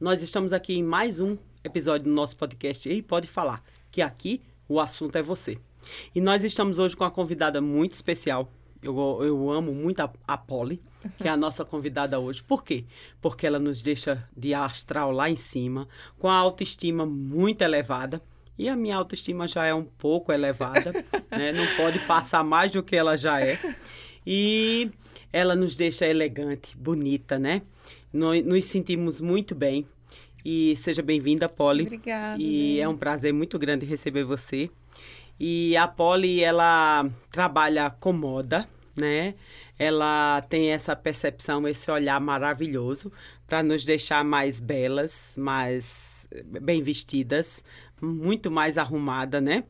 Nós estamos aqui em mais um episódio do nosso podcast e pode falar que aqui o assunto é você. E nós estamos hoje com uma convidada muito especial. Eu, eu amo muito a, a Polly, que é a nossa convidada hoje. Por quê? Porque ela nos deixa de astral lá em cima, com a autoestima muito elevada. E a minha autoestima já é um pouco elevada, né? Não pode passar mais do que ela já é. E ela nos deixa elegante, bonita, né? Nós nos sentimos muito bem. E seja bem-vinda, Polly. Obrigada. E é um prazer muito grande receber você. E a Polly, ela trabalha com moda, né? Ela tem essa percepção, esse olhar maravilhoso para nos deixar mais belas, mais bem vestidas, muito mais arrumada, né?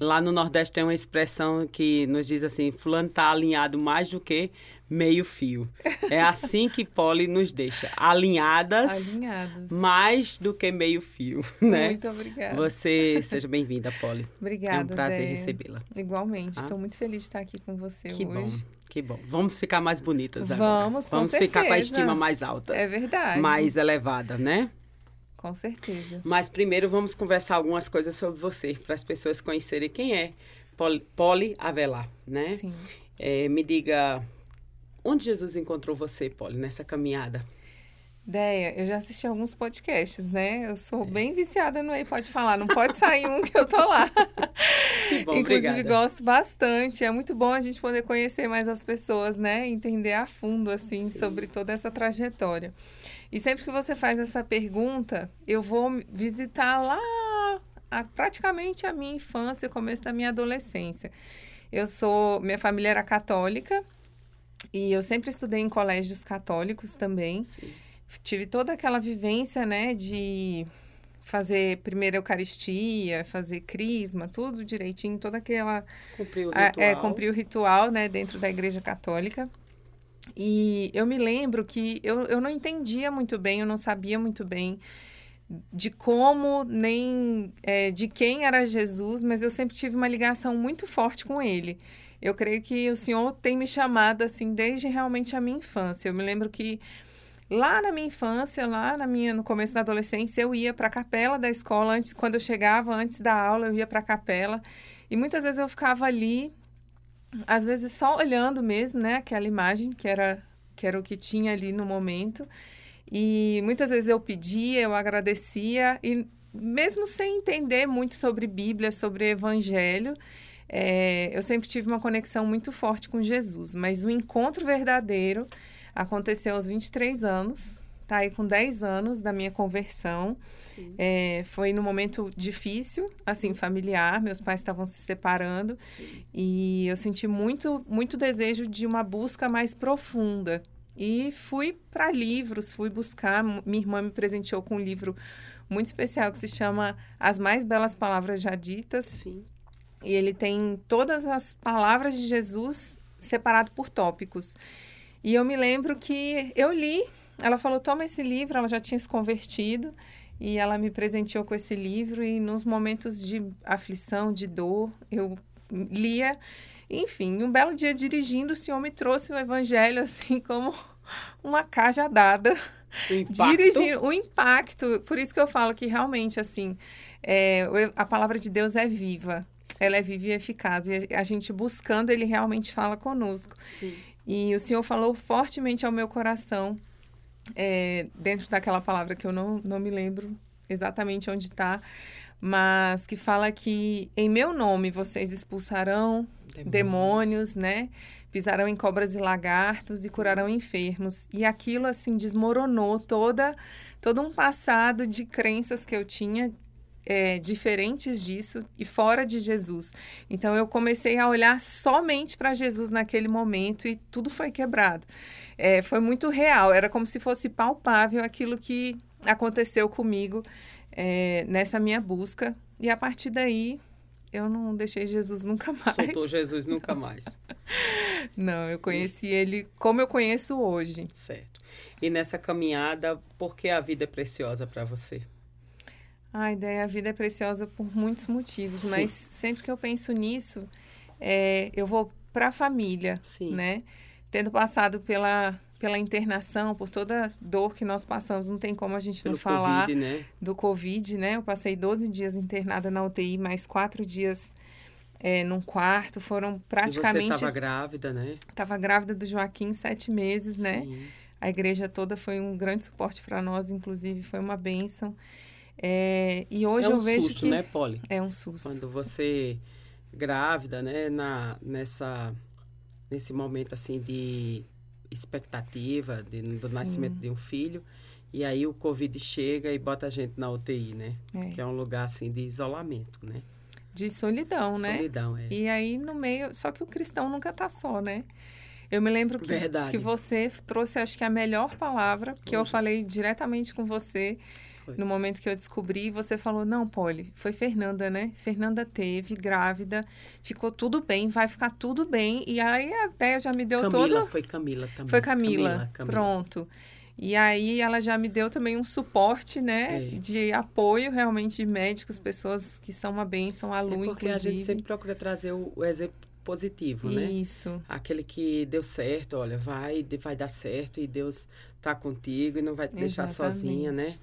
Lá no Nordeste tem uma expressão que nos diz assim: fulano tá alinhado mais do que meio fio. É assim que Polly nos deixa, alinhadas, Alinhadas. mais do que meio fio, né? Muito obrigada. Você seja bem-vinda, Polly. Obrigada. É um prazer recebê-la. Igualmente. Ah. Estou muito feliz de estar aqui com você Que bom, hoje. que bom. Vamos ficar mais bonitas agora. Vamos, com Vamos ficar com a certeza. estima mais alta, É verdade. mais elevada, né? Com certeza. Mas primeiro vamos conversar algumas coisas sobre você, para as pessoas conhecerem quem é Poli, Poli Avelar, né? Sim. É, me diga, onde Jesus encontrou você, Poli, nessa caminhada? Deia, eu já assisti alguns podcasts, né? Eu É. sou bem viciada no Ei Pode Falar. Não pode sair um que eu tô lá. Que bom, Inclusive, obrigada. gosto bastante. É muito bom a gente poder conhecer mais as pessoas, né? Entender a fundo, assim, Sim. sobre toda essa trajetória. E sempre que você faz essa pergunta, eu vou visitar lá a- praticamente a minha infância, o começo da minha adolescência. Eu sou... Minha família era católica e eu sempre estudei em colégios católicos também Sim. tive toda aquela vivência, né, de fazer primeira Eucaristia, fazer crisma, tudo direitinho, toda aquela Cumpriu o a- ritual. é, cumprir o ritual, né, dentro da Igreja Católica. E eu me lembro que eu, eu não entendia muito bem, eu não sabia muito bem de como nem é, de quem era Jesus, mas eu sempre tive uma ligação muito forte com ele. Eu creio que o Senhor tem me chamado assim desde realmente a minha infância. Eu me lembro que lá na minha infância, lá na minha no começo da adolescência, eu ia para a capela da escola antes, quando eu chegava antes da aula, eu ia para a capela e muitas vezes eu ficava ali, às vezes só olhando mesmo, né, aquela imagem que era que era o que tinha ali no momento. E muitas vezes eu pedia, eu agradecia e mesmo sem entender muito sobre Bíblia, sobre Evangelho, é, eu sempre tive uma conexão muito forte com Jesus. Mas o encontro verdadeiro aconteceu aos 23 anos, tá aí com 10 anos da minha conversão. É, foi num momento difícil, assim, familiar. Meus pais estavam se separando sim. e eu senti muito, muito desejo de uma busca mais profunda. E fui para livros, fui buscar. Minha irmã me presenteou com um livro muito especial que se chama As Mais Belas Palavras Já Ditas. Sim. E ele tem todas as palavras de Jesus separado por tópicos. E eu me lembro que eu li, ela falou: toma esse livro, ela já tinha se convertido. E ela me presenteou com esse livro, e nos momentos de aflição, de dor, eu lia. Enfim, um belo dia dirigindo, o Senhor me trouxe o evangelho assim como uma cajadada dirigindo o impacto. Por isso que eu falo que realmente, assim, é, a palavra de Deus é viva. Ela é viva e eficaz. E a gente buscando, ele realmente fala conosco. Sim. E o Senhor falou fortemente ao meu coração, é, dentro daquela palavra que eu não, não me lembro exatamente onde está, mas que fala que em meu nome vocês expulsarão demônios, né? Pisarão em cobras e lagartos e curarão enfermos. E aquilo assim desmoronou toda todo um passado de crenças que eu tinha é, diferentes disso e fora de Jesus. Então eu comecei a olhar somente para Jesus naquele momento e tudo foi quebrado. É, foi muito real, era como se fosse palpável aquilo que aconteceu comigo é, nessa minha busca. E a partir daí eu não deixei Jesus nunca mais. Soltou Jesus nunca mais. Não, eu conheci ele como eu conheço hoje. Certo. E nessa caminhada, por que a vida é preciosa para você? Ai, ideia, a vida é preciosa por muitos motivos, Sim. mas sempre que eu penso nisso, é, eu vou para a família, Sim. né? Tendo passado pela, pela internação, por toda a dor que nós passamos, não tem como a gente Pelo não falar Covid, né? do Covid, né? Eu passei 12 dias internada na UTI, mais quatro dias é, num quarto. Foram praticamente. E você estava grávida, né? Estava grávida do Joaquim, sete meses, né? Sim. A igreja toda foi um grande suporte para nós, inclusive foi uma bênção. É, e hoje é um eu vejo susto, que né, Polly? é um susto. Quando você grávida, né, na, nessa, nesse momento assim de expectativa de, do Sim. nascimento de um filho, e aí o Covid chega e bota a gente na UTI, né? É. Que é um lugar assim de isolamento, né? De solidão, né? Solidão, é. E aí no meio, só que o cristão nunca tá só, né? Eu me lembro que, Verdade. que você trouxe, acho que a melhor palavra, que Oh, eu falei Jesus. diretamente com você Foi. no momento que eu descobri. Você falou: Não, Polly, foi Fernanda, né? Fernanda teve, grávida, ficou tudo bem, vai ficar tudo bem. E aí até já me deu Camila, todo. foi Camila também. Foi Camila, Camila, Camila. pronto. E aí ela já me deu também um suporte, né? É. De apoio realmente de médicos, pessoas que são uma bênção, a É porque inclusive. a gente sempre procura trazer o, o exemplo positivo, né? Isso. Aquele que deu certo, olha, vai, vai dar certo e Deus tá contigo e não vai te deixar Exatamente. sozinha, né?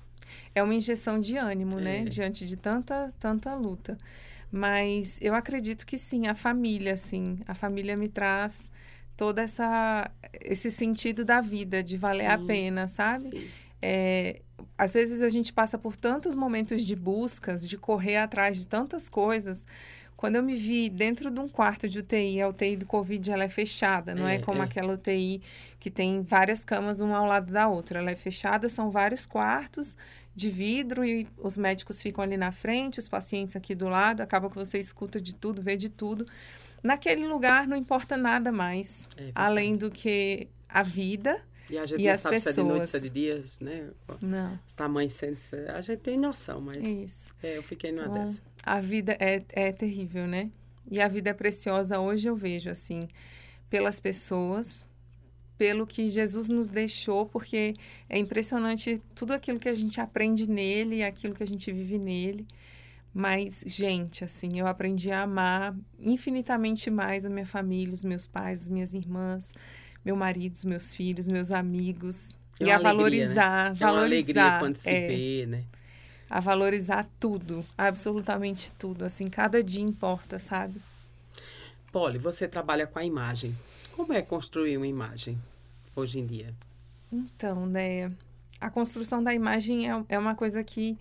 É uma injeção de ânimo, né? É. Diante de tanta, tanta luta. Mas eu acredito que sim, a família, sim. A família me traz toda essa esse sentido da vida, de valer a Sim. pena, sabe? Sim. É, às vezes a gente passa por tantos momentos de buscas, de correr atrás de tantas coisas. Quando eu me vi dentro de um quarto de UTI, a UTI do Covid ela é fechada, não é, É, como é. aquela UTI que tem várias camas uma ao lado da outra. Ela é fechada, são vários quartos de vidro e os médicos ficam ali na frente, os pacientes aqui do lado, acaba que você escuta de tudo, vê de tudo. Naquele lugar não importa nada mais, É além do que a vida. E a gente E não sabe se é de noite, se é pessoas. de dias, né? Não, Se tá amanhecendo, se- a gente tem noção, mas é isso. é, eu fiquei numa Então, dessa. A vida é, é terrível, né? E a vida é preciosa hoje, eu vejo, assim, pelas pessoas, pelo que Jesus nos deixou, porque é impressionante tudo aquilo que a gente aprende nele e aquilo que a gente vive nele. Mas, gente, assim, eu aprendi a amar infinitamente mais a minha família, os meus pais, as minhas irmãs, meu marido, os meus filhos, meus amigos. É e a alegria, né? valorizar, É uma alegria valorizar. quando se é vê, né? A valorizar tudo, absolutamente tudo. Assim, cada dia importa, sabe? Polly, você trabalha com a imagem. Como é construir uma imagem hoje em dia? Então, né, a construção da imagem é, é uma coisa que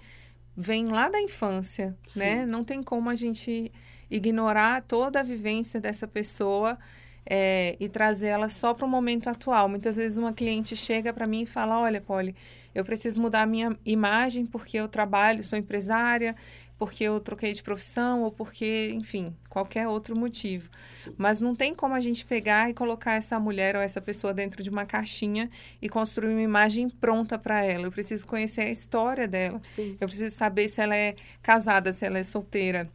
vem lá da infância, Sim. né? Não tem como a gente ignorar toda a vivência dessa pessoa é, e trazer ela só para o momento atual. Muitas vezes uma cliente chega para mim e fala, olha, Polly, eu preciso mudar a minha imagem porque eu trabalho, sou empresária, porque eu troquei de profissão ou porque, enfim, qualquer outro motivo. Sim. Mas não tem como a gente pegar e colocar essa mulher ou essa pessoa dentro de uma caixinha e construir uma imagem pronta para ela. Eu preciso conhecer a história dela. Sim. Eu preciso saber se ela é casada, se ela é solteira,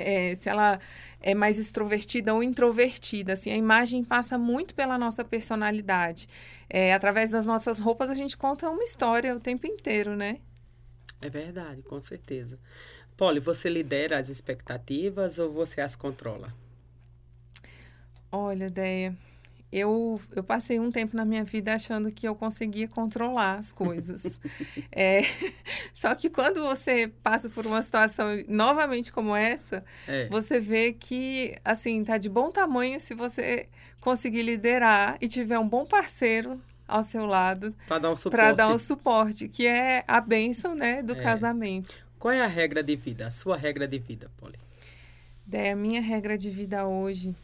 é, se ela é mais extrovertida ou introvertida. Assim, a imagem passa muito pela nossa personalidade. É, através das nossas roupas, a gente conta uma história o tempo inteiro, né? É verdade, com certeza. Polly, você lidera as expectativas ou você as controla? Olha, Deia, eu, eu passei um tempo na minha vida achando que eu conseguia controlar as coisas. É, só que quando você passa por uma situação novamente como essa, É. você vê que, assim, tá de bom tamanho se você conseguir liderar e tiver um bom parceiro ao seu lado Para dar um suporte. para dar o suporte, que é a bênção, né, do É. casamento. Qual é a regra de vida? A sua regra de vida, Polly? Daí, a minha regra de vida hoje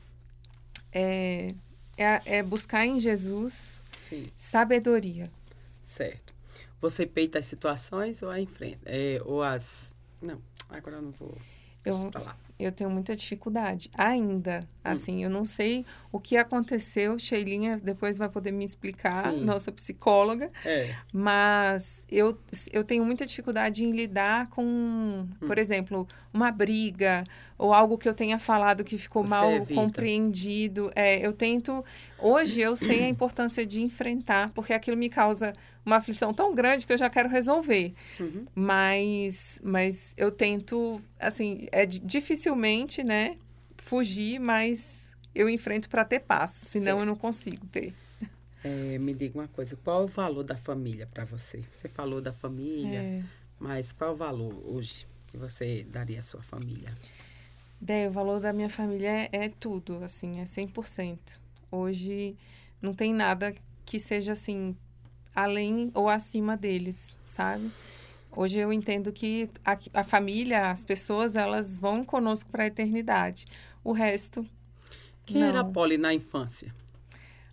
é, é, é buscar em Jesus Sim. sabedoria. Certo. Você peita as situações ou a enfrenta? É, ou as. Não, agora eu não vou. Eu-. Eu tenho muita dificuldade ainda. Hum. Assim, eu não sei o que aconteceu. Sheilinha depois vai poder me explicar, Sim. nossa psicóloga. É. Mas eu, eu tenho muita dificuldade em lidar com, Hum. por exemplo, uma briga ou algo que eu tenha falado que ficou Você mal evita. compreendido. É, eu tento. Hoje eu sei a importância de enfrentar, porque aquilo me causa uma aflição tão grande que eu já quero resolver. Uhum. Mas, mas eu tento, assim, é di- dificilmente, né, fugir, mas eu enfrento para ter paz, senão Certo. eu não consigo ter. É, me diga uma coisa, qual é o valor da família para você? Você falou da família, É. mas qual é o valor hoje que você daria à sua família? Daí, o valor da minha família é, é tudo, assim, é 100%. Hoje não tem nada que seja assim além ou acima deles, sabe? Hoje eu entendo que a, a família, as pessoas, elas vão conosco para a eternidade. O resto Quem não. era a Polly na infância?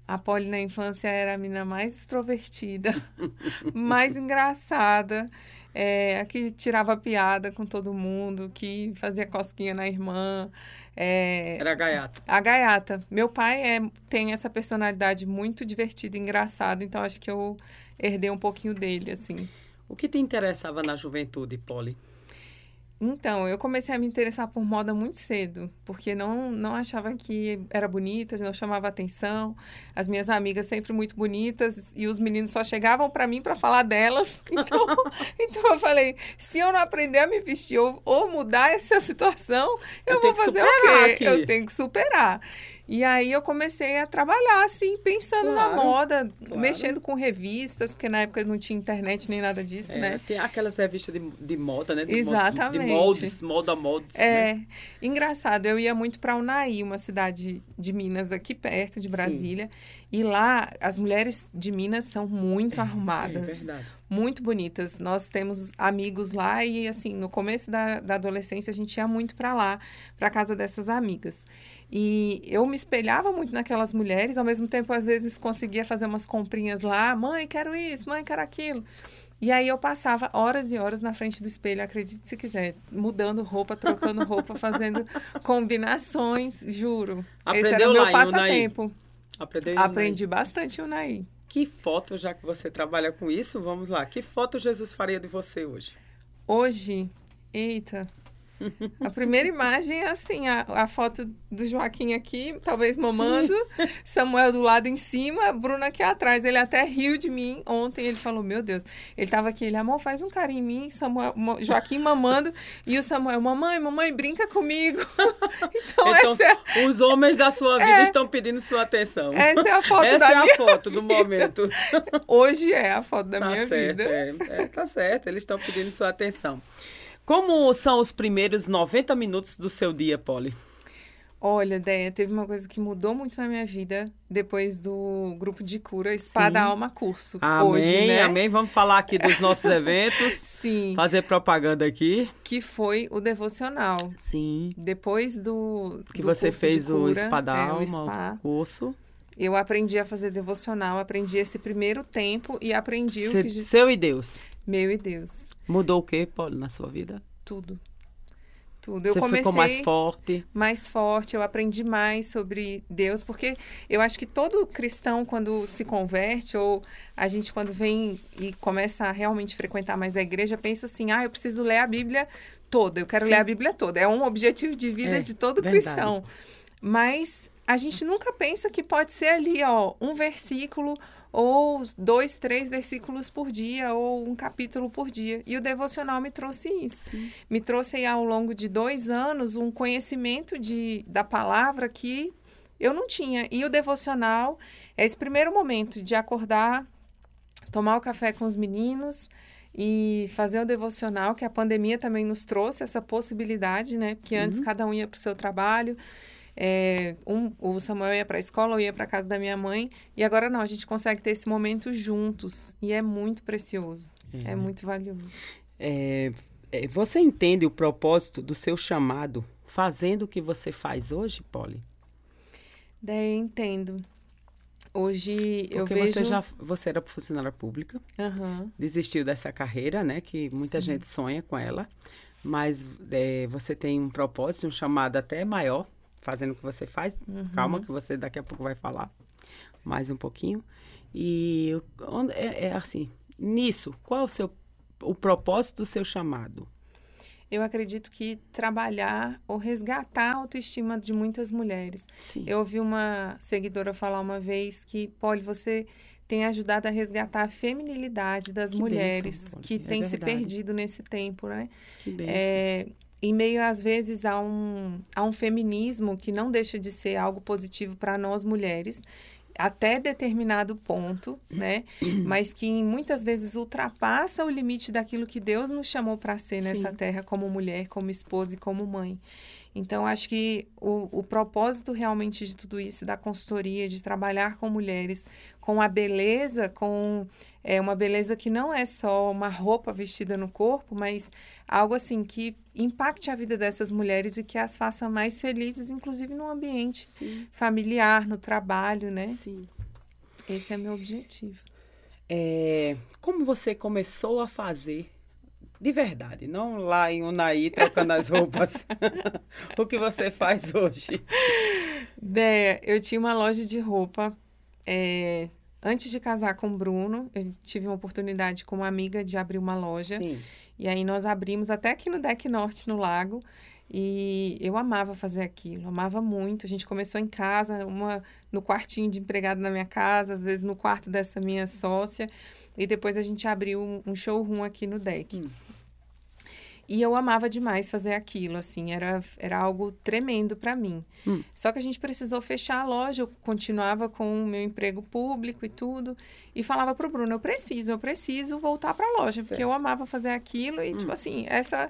A Polly na infância era a menina mais extrovertida, mais engraçada, é, a que tirava piada com todo mundo, que fazia cosquinha na irmã. é, Era a gaiata. a gaiata. Meu pai é, tem essa personalidade muito divertida e engraçada, então acho que eu herdei um pouquinho dele, assim. O que te interessava na juventude, Polly? Então, eu comecei a me interessar por moda muito cedo, porque não, não achava que era bonita, não chamava atenção. As minhas amigas sempre muito bonitas e os meninos só chegavam para mim para falar delas. Então, então eu falei, se eu não aprender a me vestir ou, ou mudar essa situação, eu, Eu vou fazer o quê? aqui. Eu tenho que superar. E aí eu comecei a trabalhar assim, pensando na Claro, moda, claro. mexendo com revistas, porque na época não tinha internet nem nada disso, É, né? Tem aquelas revistas de, de moda, né? De Exatamente. De moldes, moda moldes. né? É, engraçado, eu ia muito para Unai, uma cidade de Minas aqui perto de Brasília, e lá as mulheres de Minas são muito É arrumadas, verdade. muito bonitas. Nós temos amigos lá e assim, no começo da, da adolescência a gente ia muito para lá, para casa dessas amigas. E eu me espelhava muito naquelas mulheres, ao mesmo tempo às vezes conseguia fazer umas comprinhas lá, mãe, quero isso, mãe, quero aquilo. E aí eu passava horas e horas na frente do espelho, acredite se quiser, mudando roupa, trocando roupa, fazendo combinações, juro. Esse era Aprendeu o meu passatempo. Aprendeu Aprendi bastante o Unai. Que foto, já que você trabalha com isso, vamos lá. Que foto Jesus faria de você hoje? Hoje, eita. A primeira imagem é assim, a, a foto do Joaquim aqui, talvez mamando, Samuel do lado em cima, Bruna aqui atrás. Ele até riu de mim ontem, ele falou, meu Deus. Ele tava aqui, ele, amor, faz um carinho em mim, Samuel, Joaquim mamando, e o Samuel, mamãe, mamãe, brinca comigo. então, Então, essa, é, os homens da sua vida É. estão pedindo sua atenção. essa é a foto Essa da é minha... a foto do momento. Hoje é a foto da tá minha certo, vida. É, é, tá certo, eles estão pedindo sua atenção. Como são os primeiros 90 minutos do seu dia, Polly? Olha, Deia, teve uma coisa que mudou muito na minha vida depois do grupo de cura Espada Sim. Alma Curso. Amém, hoje, né? amém. Vamos falar aqui dos nossos eventos. Sim, Fazer propaganda aqui. que foi o devocional. Sim. Depois do Que do você fez de o cura, Espada é, o Alma, spa, o curso. eu aprendi a fazer devocional, aprendi esse primeiro tempo e aprendi o Se- que Je- Seu e Deus. meu e Deus, Mudou o que, Polly, na sua vida? tudo. Tudo. Eu você comecei ficou mais forte. mais forte, eu aprendi mais sobre Deus, porque eu acho que todo cristão, quando se converte, ou a gente, quando vem e começa a realmente frequentar mais a igreja, pensa assim: ah, eu preciso ler a Bíblia toda, eu quero Sim. ler a Bíblia toda. É um objetivo de vida É, de todo verdade. cristão. Mas a gente nunca pensa que pode ser ali, ó, um versículo ou dois, três versículos por dia, ou um capítulo por dia. E o devocional me trouxe isso. Me trouxe aí, ao longo de dois anos um conhecimento de, da palavra que eu não tinha. E o devocional é esse primeiro momento de acordar, tomar o café com os meninos e fazer o devocional, que a pandemia também nos trouxe essa possibilidade, né? Porque antes cada um ia para o seu trabalho. É, um, o Samuel ia para a escola, eu ia para casa da minha mãe. E agora não, a gente consegue ter esse momento juntos. E é muito precioso. É, É, muito valioso. É, é, você entende o propósito do seu chamado fazendo o que você faz hoje, Polly? Daí eu entendo. Hoje eu Porque vejo. você já você era funcionária pública, Aham. desistiu dessa carreira, né? Que muita Sim. gente sonha com ela, mas é, você tem um propósito, um chamado até maior, fazendo o que você faz. Uhum. Calma, que você daqui a pouco vai falar mais um pouquinho. E onde- é, é assim, nisso, qual é o seu o propósito do seu chamado? Eu acredito que trabalhar ou resgatar a autoestima de muitas mulheres. Sim. Eu ouvi uma seguidora falar uma vez que, Polly, você tem ajudado a resgatar a feminilidade das Que mulheres que É têm se perdido nesse tempo, né? que bênção. É, em meio, às vezes, a um, a um feminismo que não deixa de ser algo positivo para nós mulheres. até determinado ponto, né? Mas que muitas vezes ultrapassa o limite daquilo que Deus nos chamou para ser nessa Sim. terra como mulher, como esposa e como mãe. Então, acho que o, o propósito realmente de tudo isso, da consultoria, de trabalhar com mulheres, com a beleza, com é, uma beleza que não é só uma roupa vestida no corpo, mas algo assim que impacte a vida dessas mulheres e que as faça mais felizes, inclusive no ambiente Sim. familiar, no trabalho, né? Sim. Esse é meu objetivo. É, como você começou a fazer de verdade, não lá em Unai trocando as roupas. o que você faz hoje? Déia, eu tinha uma loja de roupa. é, antes de casar com o Bruno, eu tive uma oportunidade como amiga de abrir uma loja. Sim. E aí nós abrimos até aqui no Deck Norte, no Lago. E eu amava fazer aquilo, amava muito. A gente começou em casa, uma no quartinho de empregado na minha casa, às vezes no quarto dessa minha sócia. E depois a gente abriu um, um showroom aqui no Deck. Hum. E eu amava demais fazer aquilo, assim, era, era algo tremendo para mim. Hum. Só que a gente precisou fechar a loja, eu continuava com o meu emprego público e tudo, e falava pro Bruno, eu preciso, eu preciso voltar para a loja, porque Certo. eu amava fazer aquilo e, tipo assim, essa...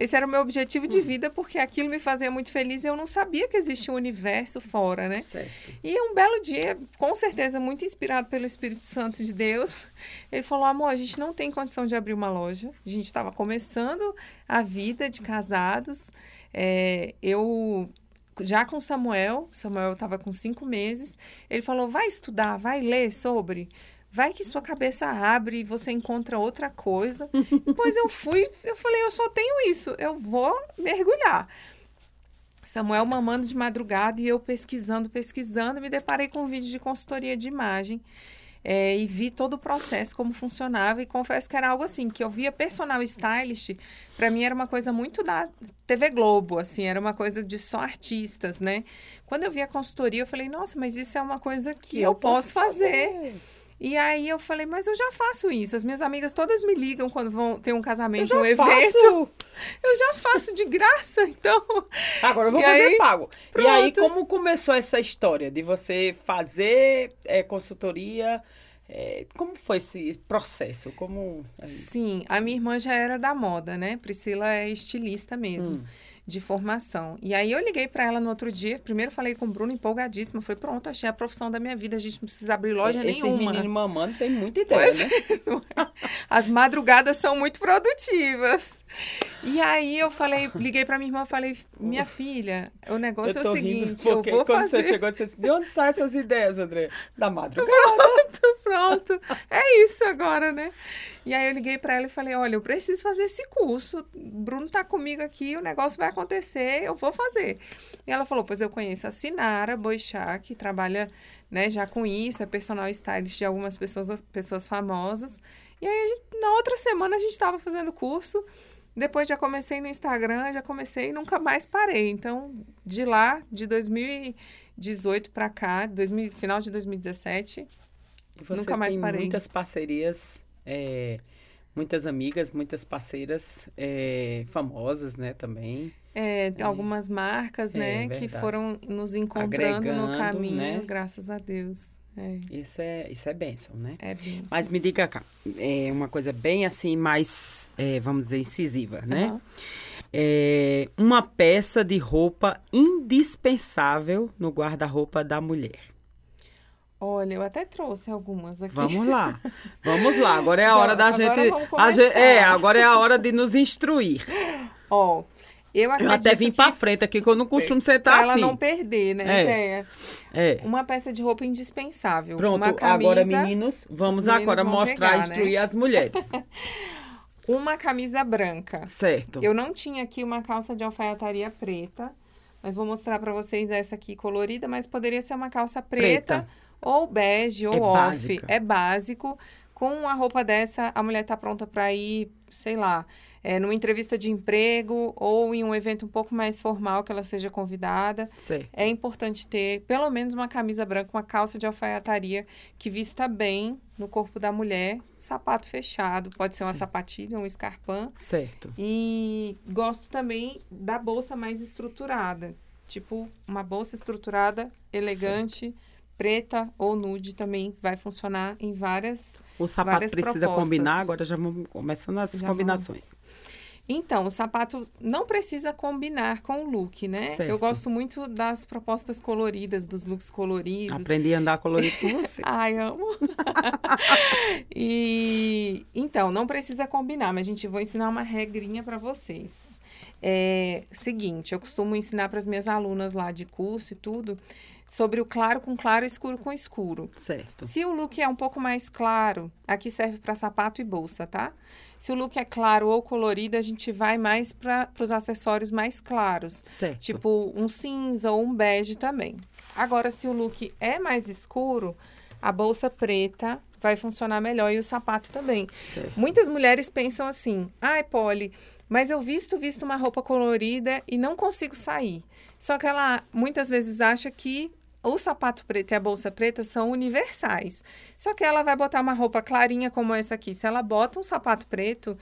Esse era o meu objetivo de vida, porque aquilo me fazia muito feliz e eu não sabia que existia um universo fora, né? Certo. E um belo dia, com certeza muito inspirado pelo Espírito Santo de Deus, ele falou: amor, a gente não tem condição de abrir uma loja. A gente estava começando a vida de casados. É, eu já com Samuel, Samuel estava com cinco meses, ele falou: vai estudar, vai ler sobre. Vai que sua cabeça abre e você encontra outra coisa. Depois eu fui, eu falei, eu só tenho isso, eu vou mergulhar. Samuel mamando de madrugada e eu pesquisando, pesquisando, me deparei com um vídeo de consultoria de imagem é, e vi todo o processo, como funcionava, e confesso que era algo assim, que eu via personal stylist, para mim era uma coisa muito da TV Globo, assim, era uma coisa de só artistas, né? Quando eu vi a consultoria, eu falei, nossa, mas isso é uma coisa que, eu, posso fazer. E aí eu falei, mas eu já faço isso. As minhas amigas todas me ligam quando vão ter um casamento, um evento. faço. Eu já faço de graça, então. Agora eu vou E fazer aí, pago. E aí, pronto. como começou essa história de você fazer é, consultoria? É, como foi esse processo? Como. Sim, a minha irmã já era da moda, né? Priscila é estilista mesmo, Hum. De formação. E aí eu liguei para ela no outro dia. Primeiro falei com o Bruno, empolgadíssima. Falei, pronto, achei a profissão da minha vida. A gente não precisa abrir loja Esses nenhuma. meninos mamando tem muita ideia, Pois né? As madrugadas são muito produtivas. E aí eu falei, liguei para minha irmã, falei, minha filha, o negócio é o seguinte, eu vou quando fazer. você chegou, você disse, de onde saem essas ideias, André? Da madrugada. Pronto, é isso agora, né? E aí eu liguei para ela e falei, olha, eu preciso fazer esse curso. O Bruno tá comigo aqui, o negócio vai acontecer, eu vou fazer. E ela falou, pois eu conheço a Sinara Boixá, que trabalha, né, já com isso, é personal stylist de algumas pessoas, pessoas famosas. E aí, gente- na outra semana, a gente estava fazendo o curso. Depois já comecei no Instagram, já comecei e nunca mais parei. Então, de lá, de 2018 para cá, 2000, final de 2017, E você Nunca mais tem parei. muitas parcerias, é, muitas amigas, muitas parceiras é, famosas, né, também. É, algumas marcas, É, né, que foram nos encontrando no Agregando, caminho, né? graças a Deus. É, Isso é, isso é bênção, né? é bem. Mas me diga cá, é uma coisa bem assim, mais, é, vamos dizer, incisiva, né? Aham. É uma peça de roupa indispensável no guarda-roupa da mulher. Olha, eu até trouxe algumas aqui. Vamos lá, vamos lá. Agora é a Já- hora da gente, a gente- É, agora é a hora de nos instruir. Ó, eu Eu acredito até vim que pra frente aqui, que eu não costumo pra sentar ela assim. não perder, né, É. É. Uma peça de roupa indispensável. Pronto, uma camisa, agora meninos, vamos os meninos agora mostrar, pegar, né? instruir as mulheres. uma camisa branca. Certo. Eu não tinha aqui uma calça de alfaiataria preta, mas vou mostrar pra vocês essa aqui colorida, mas poderia ser uma calça preta, Preta. Ou bege ou É off. básica. É básico. Com uma roupa dessa, a mulher tá pronta pra ir, sei lá, é, numa entrevista de emprego ou em um evento um pouco mais formal que ela seja convidada. Certo. É importante ter pelo menos uma camisa branca, uma calça de alfaiataria que vista bem no corpo da mulher, sapato fechado, pode ser uma Sim. sapatilha, um escarpão. Certo. E gosto também da bolsa mais estruturada. Tipo, uma bolsa estruturada, elegante, preta ou nude também vai funcionar em várias. O sapato várias precisa propostas. combinar, agora já vamos começando as Já combinações. Então, o sapato não precisa combinar com o look, né? Certo. Eu gosto muito das propostas coloridas, dos looks coloridos. Aprendi a andar colorido com você. Ai, amo. e então, não precisa combinar, mas a gente vou ensinar uma regrinha para vocês. É seguinte, eu costumo ensinar para as minhas alunas lá de curso e tudo sobre o claro com claro, escuro com escuro. certo. Se o look é um pouco mais claro, aqui serve para sapato e bolsa, tá? Se o look é claro ou colorido, a gente vai mais para os acessórios mais claros. Certo. Tipo um cinza ou um bege também. Agora, se o look é mais escuro, a bolsa preta vai funcionar melhor e o sapato também. certo. Muitas mulheres pensam assim: ai, Polly, mas eu visto, visto uma roupa colorida e não consigo sair. Só que ela muitas vezes acha que o sapato preto e a bolsa preta são universais. Só que ela vai botar uma roupa clarinha como essa aqui. Se ela bota um sapato preto,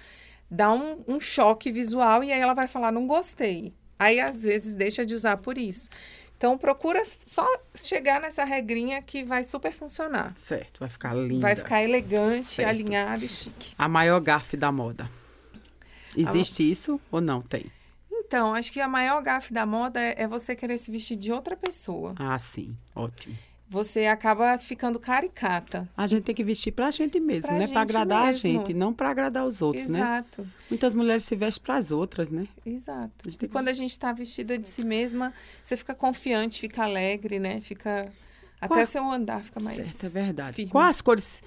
dá um, um choque visual e aí ela vai falar, não gostei. Aí, às vezes, deixa de usar por isso. Então, procura só chegar nessa regrinha que vai super funcionar. Certo, vai ficar linda. Vai ficar elegante, Certo. alinhado e chique. A maior gafe da moda. Existe isso ou não? Tem. Então, acho que a maior gafe da moda é, é você querer se vestir de outra pessoa. Ah, sim. Ótimo. Você acaba ficando caricata. A gente tem que vestir pra gente mesmo, Pra né? Pra gente agradar mesmo. a gente, não pra agradar os outros, né? exato, Muitas mulheres se vestem pras outras, né? exato. A E quando a gente está vestida de si mesma, você fica confiante, fica alegre, né? Fica. Até Qual- seu andar fica mais. certo, é verdade. firme. Quais cores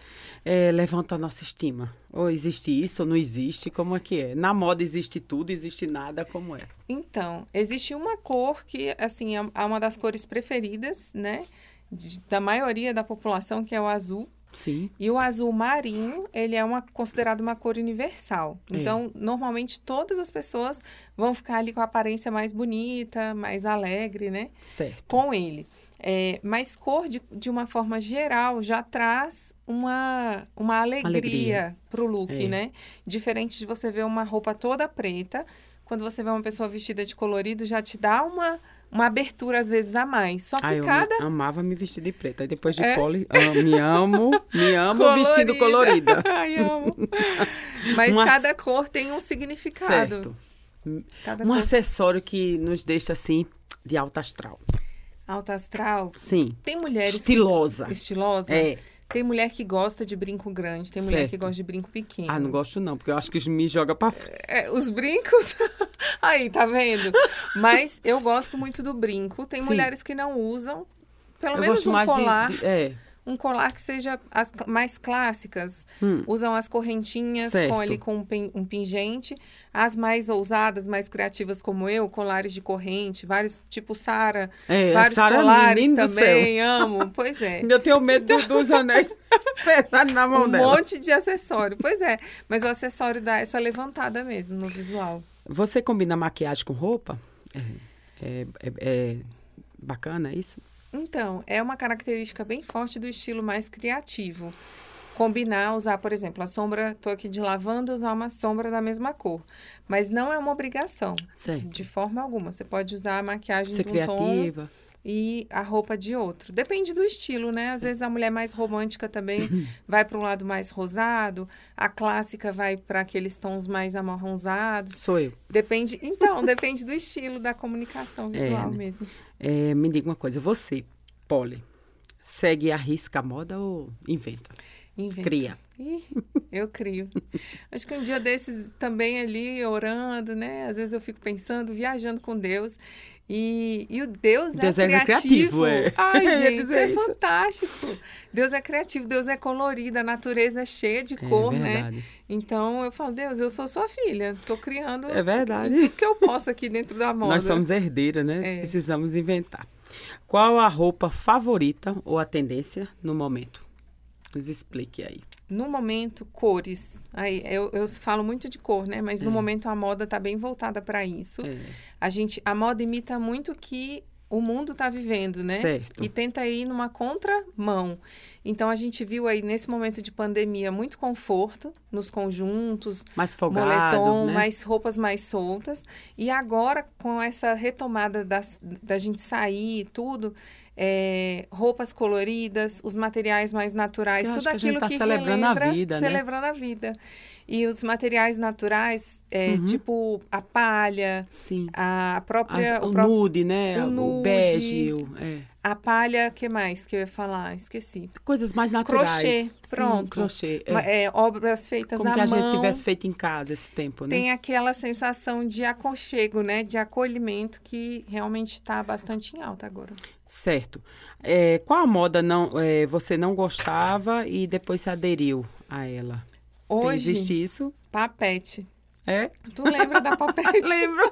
eh, levantam a nossa estima? Ou existe isso ou não existe? Como é que é? Na moda existe tudo, existe nada, como é? Então, existe uma cor que, assim, é é uma das cores preferidas, né? de- da maioria da população, que é o azul. Sim. E o azul marinho, ele é uma, considerado uma cor universal. É. Então, normalmente, todas as pessoas vão ficar ali com a aparência mais bonita, mais alegre, né? Certo. Com ele. É, mas cor, de, de uma forma geral, já traz uma, uma alegria, Alegria. pro look, É. né? Diferente de você ver uma roupa toda preta, quando você vê uma pessoa vestida de colorido, já te dá uma, uma abertura, às vezes, a mais. Só que Ah, eu cada me- amava me vestir de preta. Aí depois de É? poli, ah, me amo, me amo vestindo colorida. Ai, amo. Mas Uma- cada cor tem um significado. Certo. Cada Um cor... acessório que nos deixa assim de alta astral. Alta astral. Sim. Tem mulheres que- Estilosa. estilosa. É. Tem mulher que gosta de brinco grande, tem mulher que Certo. gosta de brinco pequeno. Ah, não gosto não, porque eu acho que me joga pra frente. É, os brincos. Aí, tá vendo? Mas eu gosto muito do brinco. Tem Sim. mulheres que não usam. Pelo Eu menos gosto um mais de- colar. de, É. Um colar que seja as mais clássicas. Hum. Usam as correntinhas Certo. com ali com um, pen- um pingente. As mais ousadas, mais criativas como eu, colares de corrente, vários, tipo Sara. É, vários Sara, colares menino do céu. também, amo. Pois é. Eu tenho medo do- dos anéis pesados na mão um dela. monte de acessório. Pois é, mas o acessório dá essa levantada mesmo no visual. Você combina maquiagem com roupa? É, é, é- é bacana isso? Então, é uma característica bem forte do estilo mais criativo. Combinar, usar, por exemplo, a sombra, tô aqui de lavanda, usar uma sombra da mesma cor. Mas não é uma obrigação, Certo. de forma alguma. Você pode usar a maquiagem Ser de um tom criativa. e a roupa de outro. Depende do estilo, né? Às vezes a mulher mais romântica também vai para um lado mais rosado, a clássica vai para aqueles tons mais amarronzados. Sou eu. Depende, então, depende do estilo da comunicação visual né? mesmo. É, me diga uma coisa, você, Polly, segue e arrisca a moda ou inventa? Invento. Cria. Ih, eu crio. Acho que um dia desses também ali orando, né? Às vezes eu fico pensando, viajando com Deus. E, e o Deus, Deus é é criativo. criativo, é. Ai, ia gente, isso é isso. fantástico. Deus é criativo, Deus é colorido, a natureza é cheia de cor, é né? Então eu falo, Deus, eu sou sua filha. Tô criando É verdade. tudo que eu posso aqui dentro da moda. Nós somos herdeiras, né? É. Precisamos inventar. Qual a roupa favorita ou a tendência no momento? Nos explique aí. No momento, cores. Aí eu, eu falo muito de cor, né? Mas no É. momento a moda tá bem voltada para isso. É, A gente, a moda imita muito o que o mundo está vivendo, né? Certo. E tenta ir numa contramão. Então a gente viu aí nesse momento de pandemia muito conforto nos conjuntos, mais folgado, moletom, né? mais roupas mais soltas. E agora com essa retomada das, da gente sair e tudo, é, roupas coloridas, os materiais mais naturais, Eu tudo que a gente aquilo tá que celebrando a relembra- vida, né? celebrando a vida. E os materiais naturais, é, Uhum. tipo a palha, Sim. a própria, As- o o pró- nude, né? o O, nude. bege, o- é. a palha, que mais que eu ia falar? Esqueci. Coisas mais naturais. Crochê, Sim, pronto. crochê. é. É, obras feitas Como à que a gente mão. tivesse feito em casa esse tempo, né? Tem aquela sensação de aconchego, né? De acolhimento que realmente está bastante em alta agora. Certo. É, qual a moda não, é, você não gostava e depois se aderiu a ela? Hoje, Existe isso? papete. É? Tu lembra da papete? Lembro.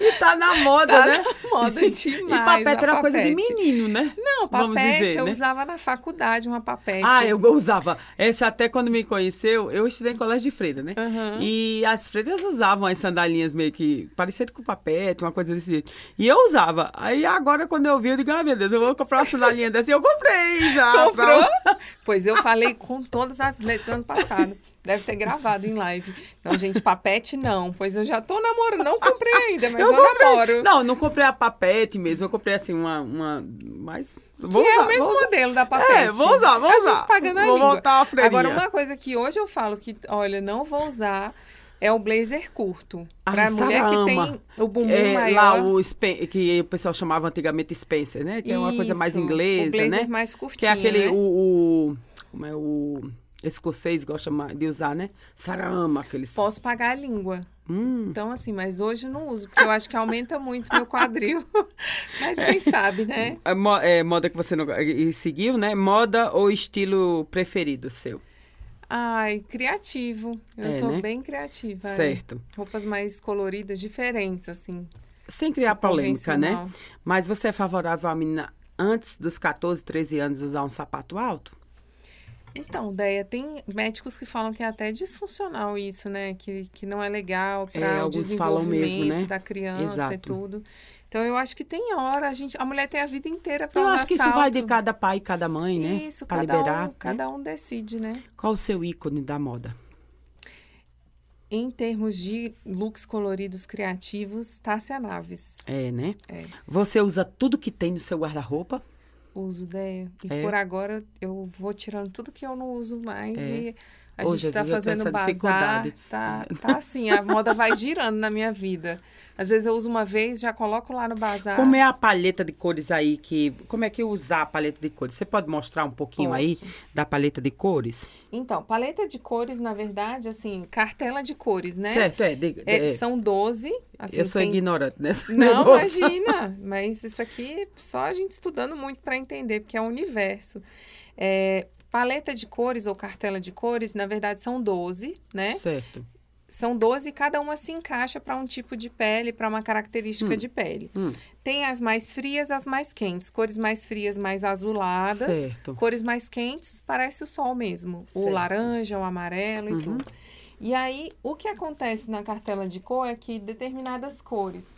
E tá na moda, Tá né? na moda demais. e papete era coisa de papete. menino, né? Não, papete dizer, eu né? usava na faculdade, uma papete. Ah, eu usava. Essa até quando me conheceu, eu estudei em colégio de freira, né? Aham. E as freiras usavam as sandalinhas meio que parecido com papete, uma coisa desse jeito. E eu usava. Aí agora, quando eu vi, eu digo, ah, meu Deus, eu vou comprar uma sandalinha dessa. E eu comprei já. Comprou? pra- Pois eu falei com todas as letras ano passado. Deve ter gravado em live. Não, gente, papete não. Pois eu já tô namorando. Não comprei ainda, mas eu, namoro. Não, não comprei a papete mesmo. Eu comprei assim uma. uma mas. Vou que é usar, o mesmo vou usar. modelo da papete. É, vou usar, vou a usar. gente pagando a Vou língua. voltar à freirinha. Agora, uma coisa que hoje eu falo que, olha, não vou usar é o blazer curto. Ai, Pra mulher que tem o bumbum É, maior. lá o Spen- que o pessoal chamava antigamente Spencer, né? Que é uma coisa mais inglesa, o blazer né? mais curtinho, Que é aquele, né? o, o- como é o escocês gosta de usar, né? Sarama, aqueles. Posso pagar a língua. Hum, Então, assim, mas hoje eu não uso, porque eu acho que aumenta muito meu quadril. mas quem sabe, né? é, é, moda que você não e seguiu, né? Moda ou estilo preferido seu? Ai, criativo. Eu É, sou né? bem criativa. é. Certo. Roupas mais coloridas, diferentes, assim. Sem criar polêmica, né? Mas você é favorável a menina antes dos 14, 13 anos usar um sapato alto? Então, Deia, tem médicos que falam que é até disfuncional isso, né? Que, que não é legal É, para o alguns falam desenvolvimento mesmo, né? da criança Exato. e tudo. Então, eu acho que tem hora, a, gente, a mulher tem a vida inteira para Eu usar acho que isso salto. vai de cada pai e cada mãe, né? Isso, Pra cada, liberar. um, né? cada um decide, né? Qual o seu ícone da moda? Em termos de looks coloridos criativos, Tássia Naves. É, né? É. Você usa tudo que tem no seu guarda-roupa? Uso, Deia. E É. por agora eu vou tirando tudo que eu não uso mais É. e a gente está fazendo bazar. Tá, tá assim, a moda vai girando na minha vida. Às vezes eu uso uma vez, já coloco lá no bazar. Como é a paleta de cores aí que. Como é que usar a paleta de cores? Você pode mostrar um pouquinho aí Posso. da paleta de cores? Então, paleta de cores, na verdade, assim, cartela de cores, né? Certo, é. É, é, são 12. Assim, eu sou tem- ignorante nesse Não, negócio. imagina. Mas isso aqui só a gente estudando muito para entender, porque é um universo. É, paleta de cores ou cartela de cores, na verdade, são 12, né? Certo. São 12 e cada uma se encaixa para um tipo de pele, para uma característica Hum. de pele. Hum. Tem as mais frias, as mais quentes. Cores mais frias, mais azuladas. Certo. Cores mais quentes, parece o sol mesmo. O Certo. laranja, o amarelo e Uhum. tudo. E aí, o que acontece na cartela de cor é que determinadas cores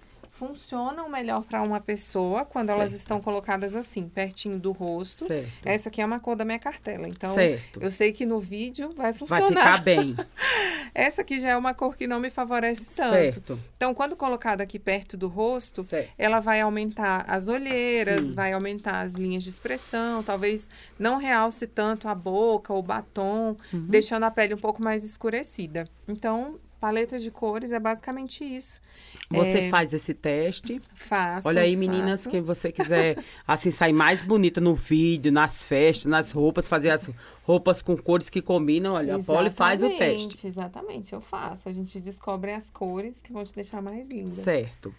funcionam melhor para uma pessoa quando elas Certo. estão colocadas assim, pertinho do rosto. Certo. Essa aqui é uma cor da minha cartela. Então, certo. eu sei que no vídeo vai Vai funcionar. ficar bem. Essa aqui já é uma cor que não me favorece tanto. certo. Então, quando colocada aqui perto do rosto, Certo. ela vai aumentar as olheiras, Sim. vai aumentar as linhas de expressão, talvez não realce tanto a boca, o batom, Uhum. deixando a pele um pouco mais escurecida. Então, paleta de cores é basicamente isso. Você É, faz esse teste. Faço. Olha aí, meninas, faço. quem você quiser assim sair mais bonita no vídeo, nas festas, nas roupas, fazer as roupas com cores que combinam. Olha, a Polly faz o teste. Exatamente, Exatamente, eu faço. A gente descobre as cores que vão te deixar mais linda. Certo.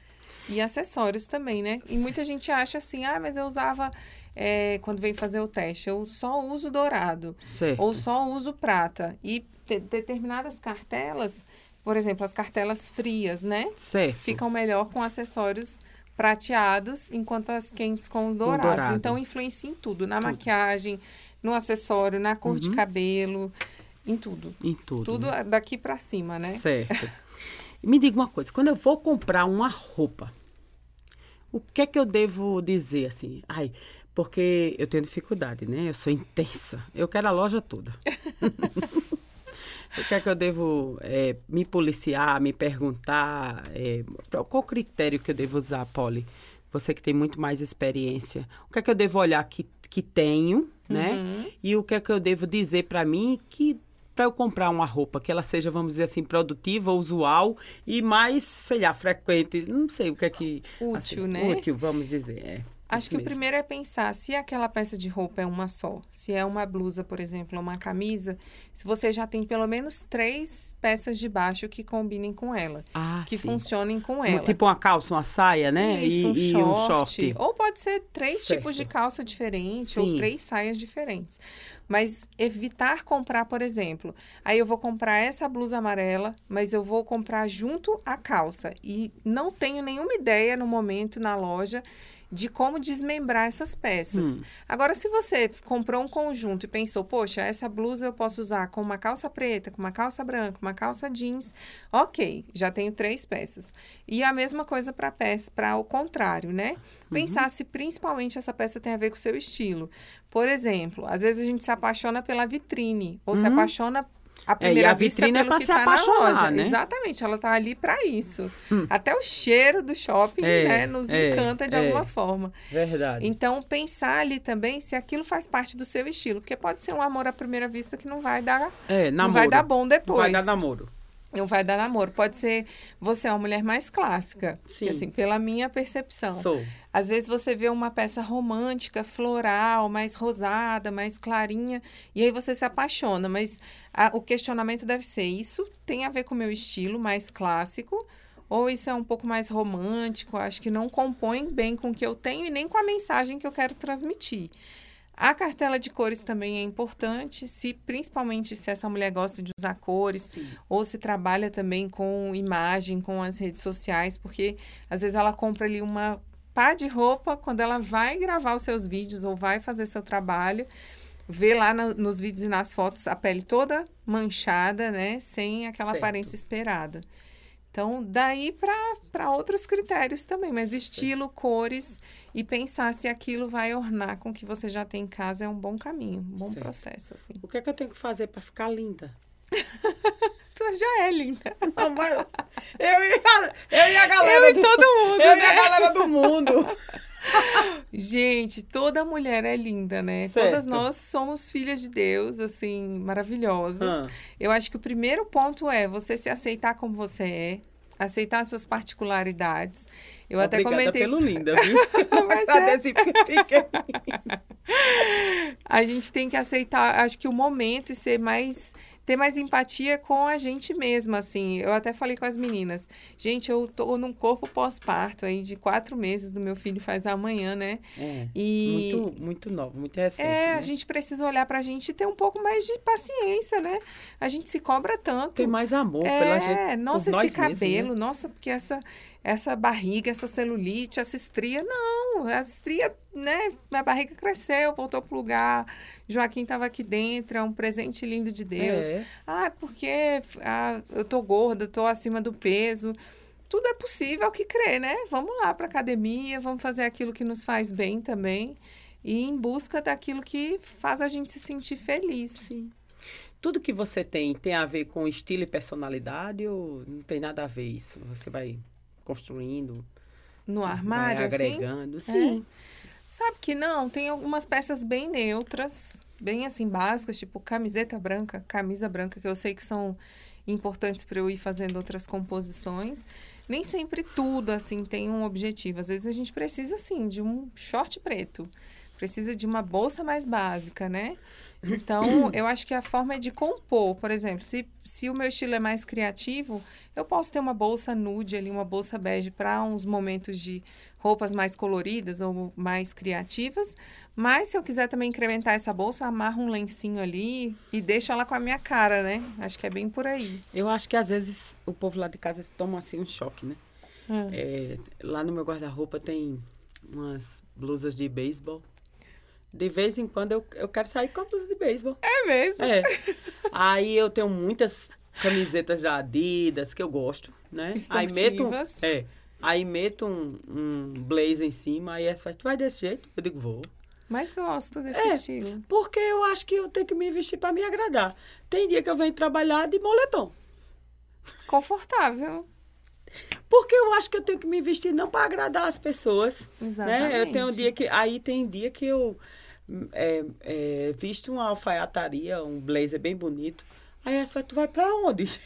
E acessórios também, né? E muita gente acha assim, ah, mas eu usava é, quando vem fazer o teste, eu só uso dourado Certo. ou só uso prata. E te- determinadas cartelas, por exemplo, as cartelas frias, né? Certo. Ficam melhor com acessórios prateados, enquanto as quentes com dourados. dourado. Então influencia em tudo, na maquiagem, no acessório, na cor de Uhum. cabelo, em tudo. Em tudo. Tudo né? daqui pra cima, né? Certo. Me diga uma coisa, quando eu vou comprar uma roupa, o que é que eu devo dizer assim? Ai, porque eu tenho dificuldade, né? Eu sou intensa. Eu quero a loja toda. o que é que eu devo é, me policiar, me perguntar? é, qual critério que eu devo usar, Polly? você que tem muito mais experiência, o que é que eu devo olhar que, que tenho, né? Uhum. E o que é que eu devo dizer para mim que para eu comprar uma roupa que ela seja, vamos dizer assim, produtiva, usual e mais, sei lá, frequente, não sei o que é que Útil, assim, né? Útil, vamos dizer. É, Acho que o mesmo. primeiro é pensar se aquela peça de roupa é uma só. Se é uma blusa, por exemplo, ou uma camisa, se você já tem pelo menos três peças de baixo que combinem com ela, Ah, que sim. funcionem com Um- ela. Tipo uma calça, uma saia, né? Isso, e, e um short. Ou pode ser três Certo. tipos de calça diferentes Sim. ou três saias diferentes. Mas evitar comprar, por exemplo, aí eu vou comprar essa blusa amarela, mas eu vou comprar junto a calça. E não tenho nenhuma ideia no momento na loja de como desmembrar essas peças. Hum. Agora, se você comprou um conjunto e pensou, poxa, essa blusa eu posso usar com uma calça preta, com uma calça branca, uma calça jeans, ok, já tenho três peças. E a mesma coisa para peça, para o contrário, né? Pensar se principalmente essa peça tem a ver com o seu estilo. Por exemplo, às vezes a gente se apaixona pela vitrine ou se Uhum. apaixona a É, e primeira a vista vitrine é que se tá na apaixonar, loja. né? Exatamente, ela tá ali para isso. Hum. Até o cheiro do shopping, É, né, nos é, encanta de é. alguma forma. Verdade. Então, pensar ali também se aquilo faz parte do seu estilo. Porque pode ser um amor à primeira vista que não vai dar, É, não namoro. vai dar bom depois. Não vai dar namoro. Não vai dar namoro. Pode ser você é uma mulher mais clássica. Sim. Que, assim, pela minha percepção. Sou. Às vezes você vê uma peça romântica, floral, mais rosada, mais clarinha, e aí você se apaixona. Mas a- o questionamento deve ser: isso tem a ver com o meu estilo mais clássico? Ou isso é um pouco mais romântico? Acho que não compõe bem com o que eu tenho e nem com a mensagem que eu quero transmitir. A cartela de cores também é importante, se principalmente se essa mulher gosta de usar cores Sim. ou se trabalha também com imagem, com as redes sociais, porque às vezes ela compra ali uma pá de roupa quando ela vai gravar os seus vídeos ou vai fazer seu trabalho, vê lá no- nos vídeos e nas fotos a pele toda manchada, né, sem aquela Certo. aparência esperada. Então, daí para outros critérios também, mas estilo, cores e pensar se aquilo vai ornar com o que você já tem em casa é um bom caminho, um bom Certo. processo, assim. O que é que eu tenho que fazer para ficar linda? Tu já é linda. Não, mas eu e a, eu e a galera Eu e do todo mundo, eu e né? a galera do mundo. Gente, toda mulher é linda, né? Certo. Todas nós somos filhas de Deus, assim, maravilhosas. Ah, Eu acho que o primeiro ponto é você se aceitar como você é, aceitar as suas particularidades. Eu até obrigada comentei. pelo linda, viu? Mas é. Agradeci porque fiquei. A gente tem que aceitar, acho que o momento e ser mais ter mais empatia com a gente mesma, assim. Eu até falei com as meninas, gente, eu tô num corpo pós-parto aí de quatro meses do meu filho faz amanhã, né? É, E muito, muito novo, muito recente. É, né? a gente precisa olhar pra gente e ter um pouco mais de paciência, né? A gente se cobra tanto. Tem mais amor pela gente. É, nossa, esse mesmos, cabelo, né? nossa, porque essa, essa barriga, essa celulite, essa estria, não, a estria, né, minha barriga cresceu, voltou pro lugar, Joaquim estava aqui dentro, é um presente lindo de Deus. É, Ah, porque ah, eu tô gorda, tô acima do peso. Tudo é possível que crer, né? Vamos lá para academia, vamos fazer aquilo que nos faz bem também e em busca daquilo que faz a gente se sentir feliz. sim. Tudo que você tem tem a ver com estilo e personalidade ou não tem nada a ver isso? Você vai construindo, No armário, vai assim, agregando. Sim. Sabe que não, tem algumas peças bem neutras, bem assim básicas, tipo camiseta branca, camisa branca, que eu sei que são importantes para eu ir fazendo outras composições. Nem sempre tudo assim tem um objetivo. Às vezes a gente precisa assim de um short preto, precisa de uma bolsa mais básica, né? Então, eu acho que a forma é de compor. Por exemplo, se, se o meu estilo é mais criativo, eu posso ter uma bolsa nude ali, uma bolsa bege para uns momentos de roupas mais coloridas ou mais criativas. Mas se eu quiser também incrementar essa bolsa, eu amarro um lencinho ali e deixo ela com a minha cara, né? Acho que é bem por aí. Eu acho que às vezes o povo lá de casa toma assim um choque, né? Ah. É, lá no meu guarda-roupa tem umas blusas de beisebol. De vez em quando eu, eu quero sair com a blusa de beisebol. É mesmo? É. Aí eu tenho muitas camisetas da Adidas que eu gosto, né? Aí meto, é, aí meto um, um blazer em cima, aí essa faz, tu vai desse jeito? Eu digo, vou. Mas gosto desse É. estilo. Porque eu acho que eu tenho que me vestir para me agradar. Tem dia que eu venho trabalhar de moletom. Confortável. Porque eu acho que eu tenho que me vestir não para agradar as pessoas. Exatamente. Né? Eu tenho um dia que. Aí tem dia que eu é, é, visto uma alfaiataria, um blazer bem bonito. Aí essa tu vai para onde?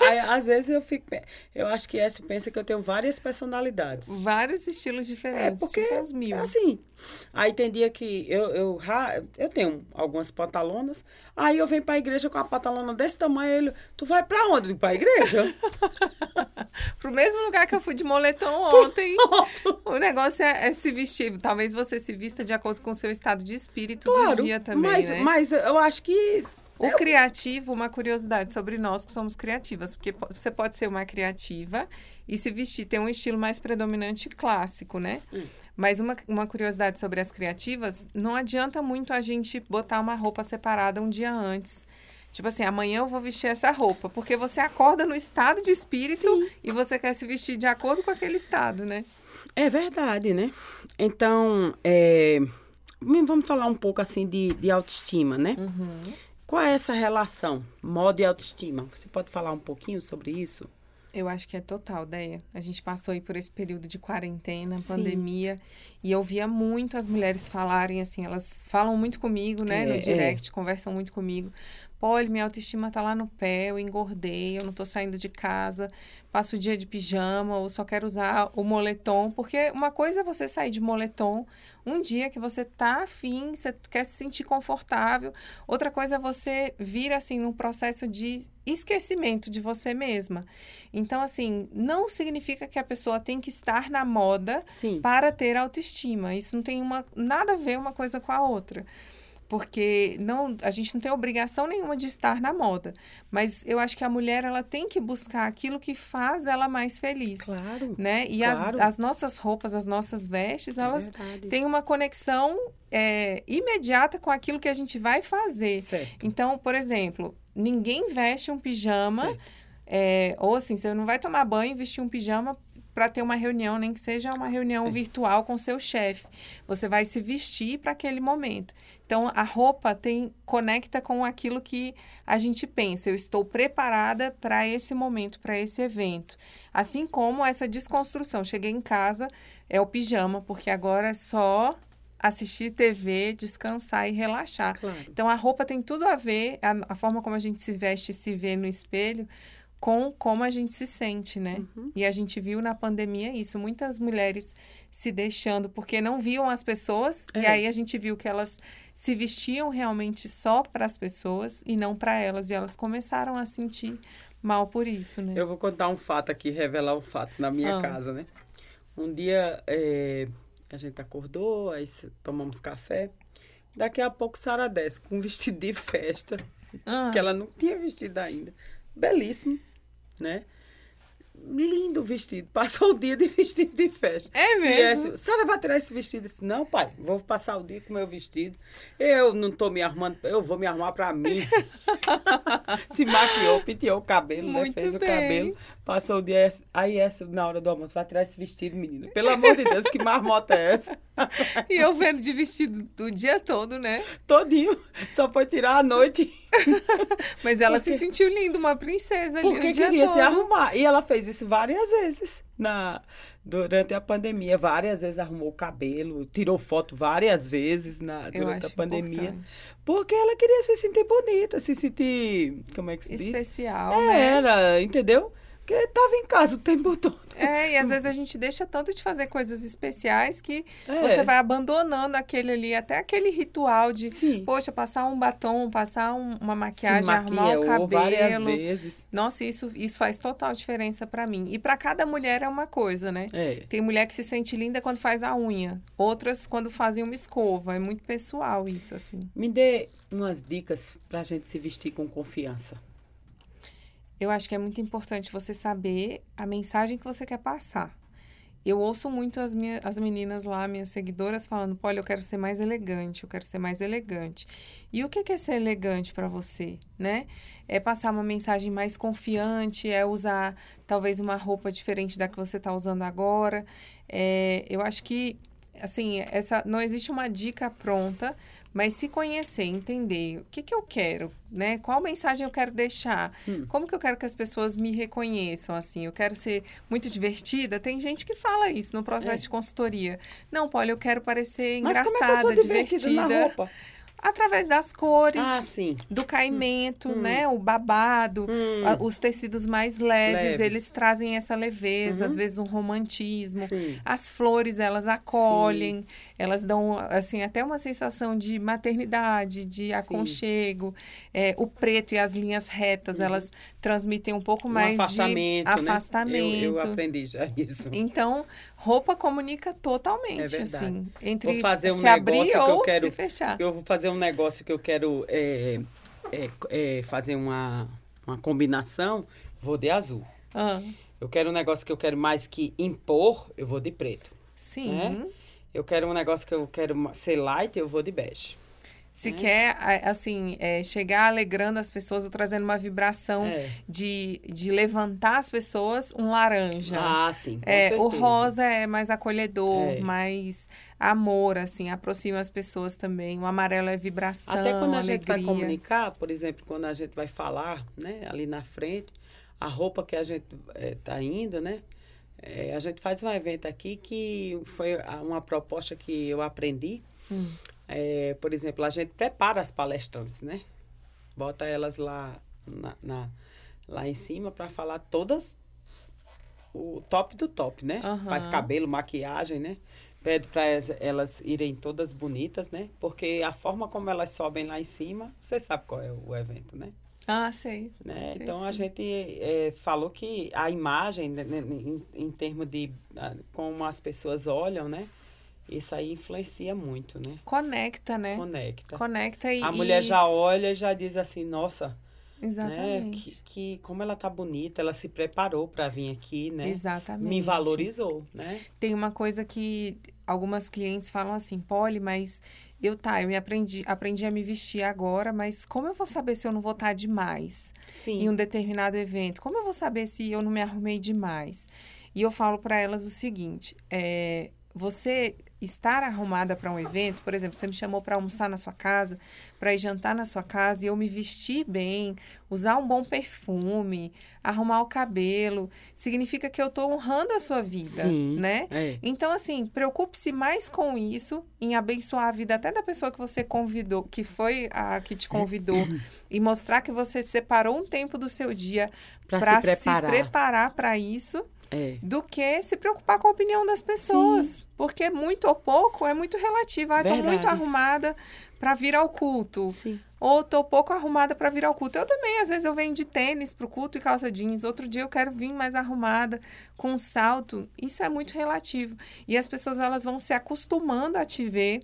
Aí, às vezes eu fico. Eu acho que essa pensa que eu tenho várias personalidades. Vários estilos diferentes. É porque, tipo uns mil. assim, aí tem dia que eu, eu, eu tenho algumas pantalonas, aí eu venho pra igreja com a pantalona desse tamanho, ele, tu vai pra onde? Pra igreja? Pro mesmo lugar que eu fui de moletom ontem. o negócio é, é, se vestir. Talvez você se vista de acordo com o seu estado de espírito claro, do dia também, mas, né? Mas eu acho que o eu... criativo, uma curiosidade sobre nós que somos criativas, porque você pode ser uma criativa e se vestir, ter um estilo mais predominante clássico, né? Hum. Mas uma, uma curiosidade sobre as criativas, não adianta muito a gente botar uma roupa separada um dia antes. Tipo assim, amanhã eu vou vestir essa roupa, porque você acorda no estado de espírito Sim. e você quer se vestir de acordo com aquele estado, né? É verdade, né? Então, é, vamos falar um pouco assim de, de autoestima, né? Uhum. Qual é essa relação, moda e autoestima? Você pode falar um pouquinho sobre isso? Eu acho que é total, Deia. A gente passou aí por esse período de quarentena, Sim. pandemia, e eu via muito as mulheres falarem assim, elas falam muito comigo, né, é, no direct, é. conversam muito comigo. Olha, minha autoestima tá lá no pé, eu engordei, eu não tô saindo de casa, passo o dia de pijama ou só quero usar o moletom, porque uma coisa é você sair de moletom um dia que você tá afim, você quer se sentir confortável, outra coisa é você vir assim num processo de esquecimento de você mesma. Então, assim, não significa que a pessoa tem que estar na moda Sim. para ter autoestima. Isso não tem uma, nada a ver uma coisa com a outra porque não a gente não tem obrigação nenhuma de estar na moda, mas eu acho que a mulher ela tem que buscar aquilo que faz ela mais feliz, claro, né? E claro. as, as nossas roupas, as nossas vestes, é elas verdade. têm uma conexão é, imediata com aquilo que a gente vai fazer. Certo. Então, por exemplo, ninguém veste um pijama é, ou assim, você não vai tomar banho e vestir um pijama para ter uma reunião, nem que seja uma reunião virtual com seu chefe. Você vai se vestir para aquele momento. Então, a roupa tem conecta com aquilo que a gente pensa. Eu estou preparada para esse momento, para esse evento. Assim como essa desconstrução. Cheguei em casa, é o pijama, porque agora é só assistir TV, descansar e relaxar. Claro. Então, a roupa tem tudo a ver, a, a forma como a gente se veste e se vê no espelho, com como a gente se sente, né? Uhum. E a gente viu na pandemia isso, muitas mulheres se deixando porque não viam as pessoas, é. e aí a gente viu que elas se vestiam realmente só para as pessoas e não para elas, e elas começaram a sentir mal por isso, né? Eu vou contar um fato aqui, revelar um fato na minha ah. casa, né? Um dia é, a gente acordou, aí tomamos café. Daqui a pouco Sara desce com um vestido de festa, ah. que ela não tinha vestido ainda. Belíssimo né? lindo vestido. Passou o dia de vestido de festa. É mesmo? E a senhora vai tirar esse vestido? disse, não, pai, vou passar o dia com o meu vestido. Eu não tô me arrumando, eu vou me arrumar para mim. Se maquiou, penteou o cabelo, né? Fez bem. o cabelo. Passou o dia. Aí essa, na hora do almoço, vai tirar esse vestido, menina. Pelo amor de Deus, que marmota é essa? e eu vendo de vestido o dia todo, né? Todinho. Só foi tirar à noite. Mas ela porque... se sentiu linda, uma princesa ali Porque queria todo. se arrumar. E ela fez isso várias vezes na durante a pandemia. Várias vezes arrumou o cabelo, tirou foto várias vezes na, durante a pandemia. Importante. Porque ela queria se sentir bonita, se sentir. Como é que se Especial, diz? Especial. É, né? Era, entendeu? Porque estava em casa o tempo todo. É, e às vezes a gente deixa tanto de fazer coisas especiais que é. você vai abandonando aquele ali, até aquele ritual de, Sim. poxa, passar um batom, passar um, uma maquiagem, arrumar o cabelo. várias vezes. Nossa, isso, isso faz total diferença para mim. E para cada mulher é uma coisa, né? É. Tem mulher que se sente linda quando faz a unha, outras quando fazem uma escova. É muito pessoal isso, assim. Me dê umas dicas pra gente se vestir com confiança. Eu acho que é muito importante você saber a mensagem que você quer passar. Eu ouço muito as, minhas, as meninas lá, minhas seguidoras, falando: olha, eu quero ser mais elegante, eu quero ser mais elegante. E o que é ser elegante para você, né? É passar uma mensagem mais confiante, é usar talvez uma roupa diferente da que você está usando agora. É, eu acho que, assim, essa não existe uma dica pronta, Mas se conhecer, entender o que, que eu quero, né? Qual mensagem eu quero deixar? Hum. Como que eu quero que as pessoas me reconheçam, assim? Eu quero ser muito divertida? Tem gente que fala isso no processo É. de consultoria. Não, Polly, eu quero parecer Mas é engraçada, sou divertida? Através das cores, Ah, sim. do caimento, Hum. né? O babado. Hum, Os tecidos mais leves, Leves. eles trazem essa leveza, Uhum. às vezes um romantismo. sim. As flores, elas acolhem, elas dão, assim, até uma sensação de maternidade, de aconchego. É, o preto e as linhas retas, Uhum. elas transmitem um pouco Um mais afastamento, de né? afastamento. Eu, eu aprendi já isso. Então, roupa comunica totalmente, É verdade. assim, entre Vou fazer um se abrir que ou quero- se fechar. Eu vou fazer um negócio que eu quero é, é, é, fazer uma, uma combinação, vou de azul. Ah, Eu quero um negócio que eu quero mais que impor, eu vou de preto. sim. Né? Eu quero um negócio que eu quero ser light, eu vou de bege. Se né? quer, assim, é, chegar alegrando as pessoas ou trazendo uma vibração É. de, de levantar as pessoas, um laranja. Ah, sim, É, o rosa é mais acolhedor, É. mais amor, assim, aproxima as pessoas também. O amarelo é vibração, Até quando a gente vai alegria. comunicar, por exemplo, quando a gente vai falar, né, ali na frente, a roupa que a gente está indo, né? É, a gente faz um evento aqui que foi uma proposta que eu aprendi. Hum. É, por exemplo, a gente prepara as palestrantes, né? Bota elas lá, na, na- lá em cima para falar todas o top do top, né? Aham. Faz cabelo, maquiagem, né? Pede para elas, elas irem todas bonitas, né? Porque a forma como elas sobem lá em cima, você sabe qual é o evento, né? Ah, sei. Né? Sim, então a sim. gente é, falou que a imagem, né, né, em, em termos de ah, como as pessoas olham, né? Isso aí influencia muito, né? Conecta, né? Conecta. Conecta e... A mulher já olha e já diz assim, nossa, né? Exatamente. Que, que como ela tá bonita, ela se preparou para vir aqui, né? Exatamente. Me valorizou, né? Tem uma coisa que algumas clientes falam assim, Polly, mas eu tá, eu me aprendi, aprendi a me vestir agora, mas como eu vou saber se eu não vou estar demais Sim. em um determinado evento? Como eu vou saber se eu não me arrumei demais? E eu falo para elas o seguinte: é, você estar arrumada para um evento, por exemplo, você me chamou para almoçar na sua casa, para ir jantar na sua casa e eu me vestir bem, usar um bom perfume, arrumar o cabelo, significa que eu estou honrando a sua vida, Sim. né? É. Então, assim, preocupe-se mais com isso, em abençoar a vida até da pessoa que você convidou, que foi a que te convidou, e mostrar que você separou um tempo do seu dia Para se preparar para isso, É. do que se preocupar com a opinião das pessoas. Porque muito ou pouco é muito relativo. Ah, estou muito Verdade. arrumada para vir ao culto. Sim. Ou tô pouco arrumada para vir ao culto. Eu também, às vezes, eu venho de tênis pro culto e calça jeans. Outro dia eu quero vir mais arrumada, com um salto. Isso é muito relativo. E as pessoas, elas vão se acostumando a te ver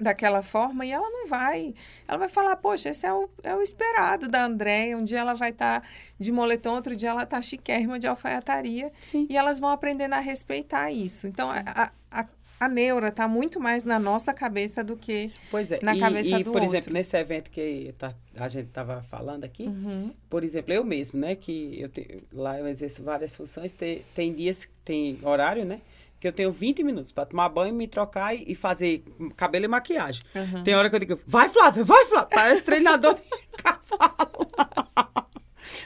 daquela forma e ela não vai. Ela vai falar, poxa, esse é o, é o esperado da Andréia. Um dia ela vai estar de moletom, outro dia ela tá chiquérrima de alfaiataria. Sim. E elas vão aprendendo a respeitar isso. Então, a, a, a neura tá muito mais na nossa cabeça do que... Pois é. Na e, cabeça e, do por outro. exemplo, nesse evento que tá- a gente estava falando aqui, Uhum. por exemplo, eu mesmo, né? Que eu tenho, lá eu exerço várias funções, tem, tem dias, tem horário, né? Que eu tenho 20 minutos para tomar banho, me trocar e, e fazer cabelo e maquiagem. Uhum. Tem hora que eu digo, vai Flávia, vai Flávia, parece treinador de cavalo.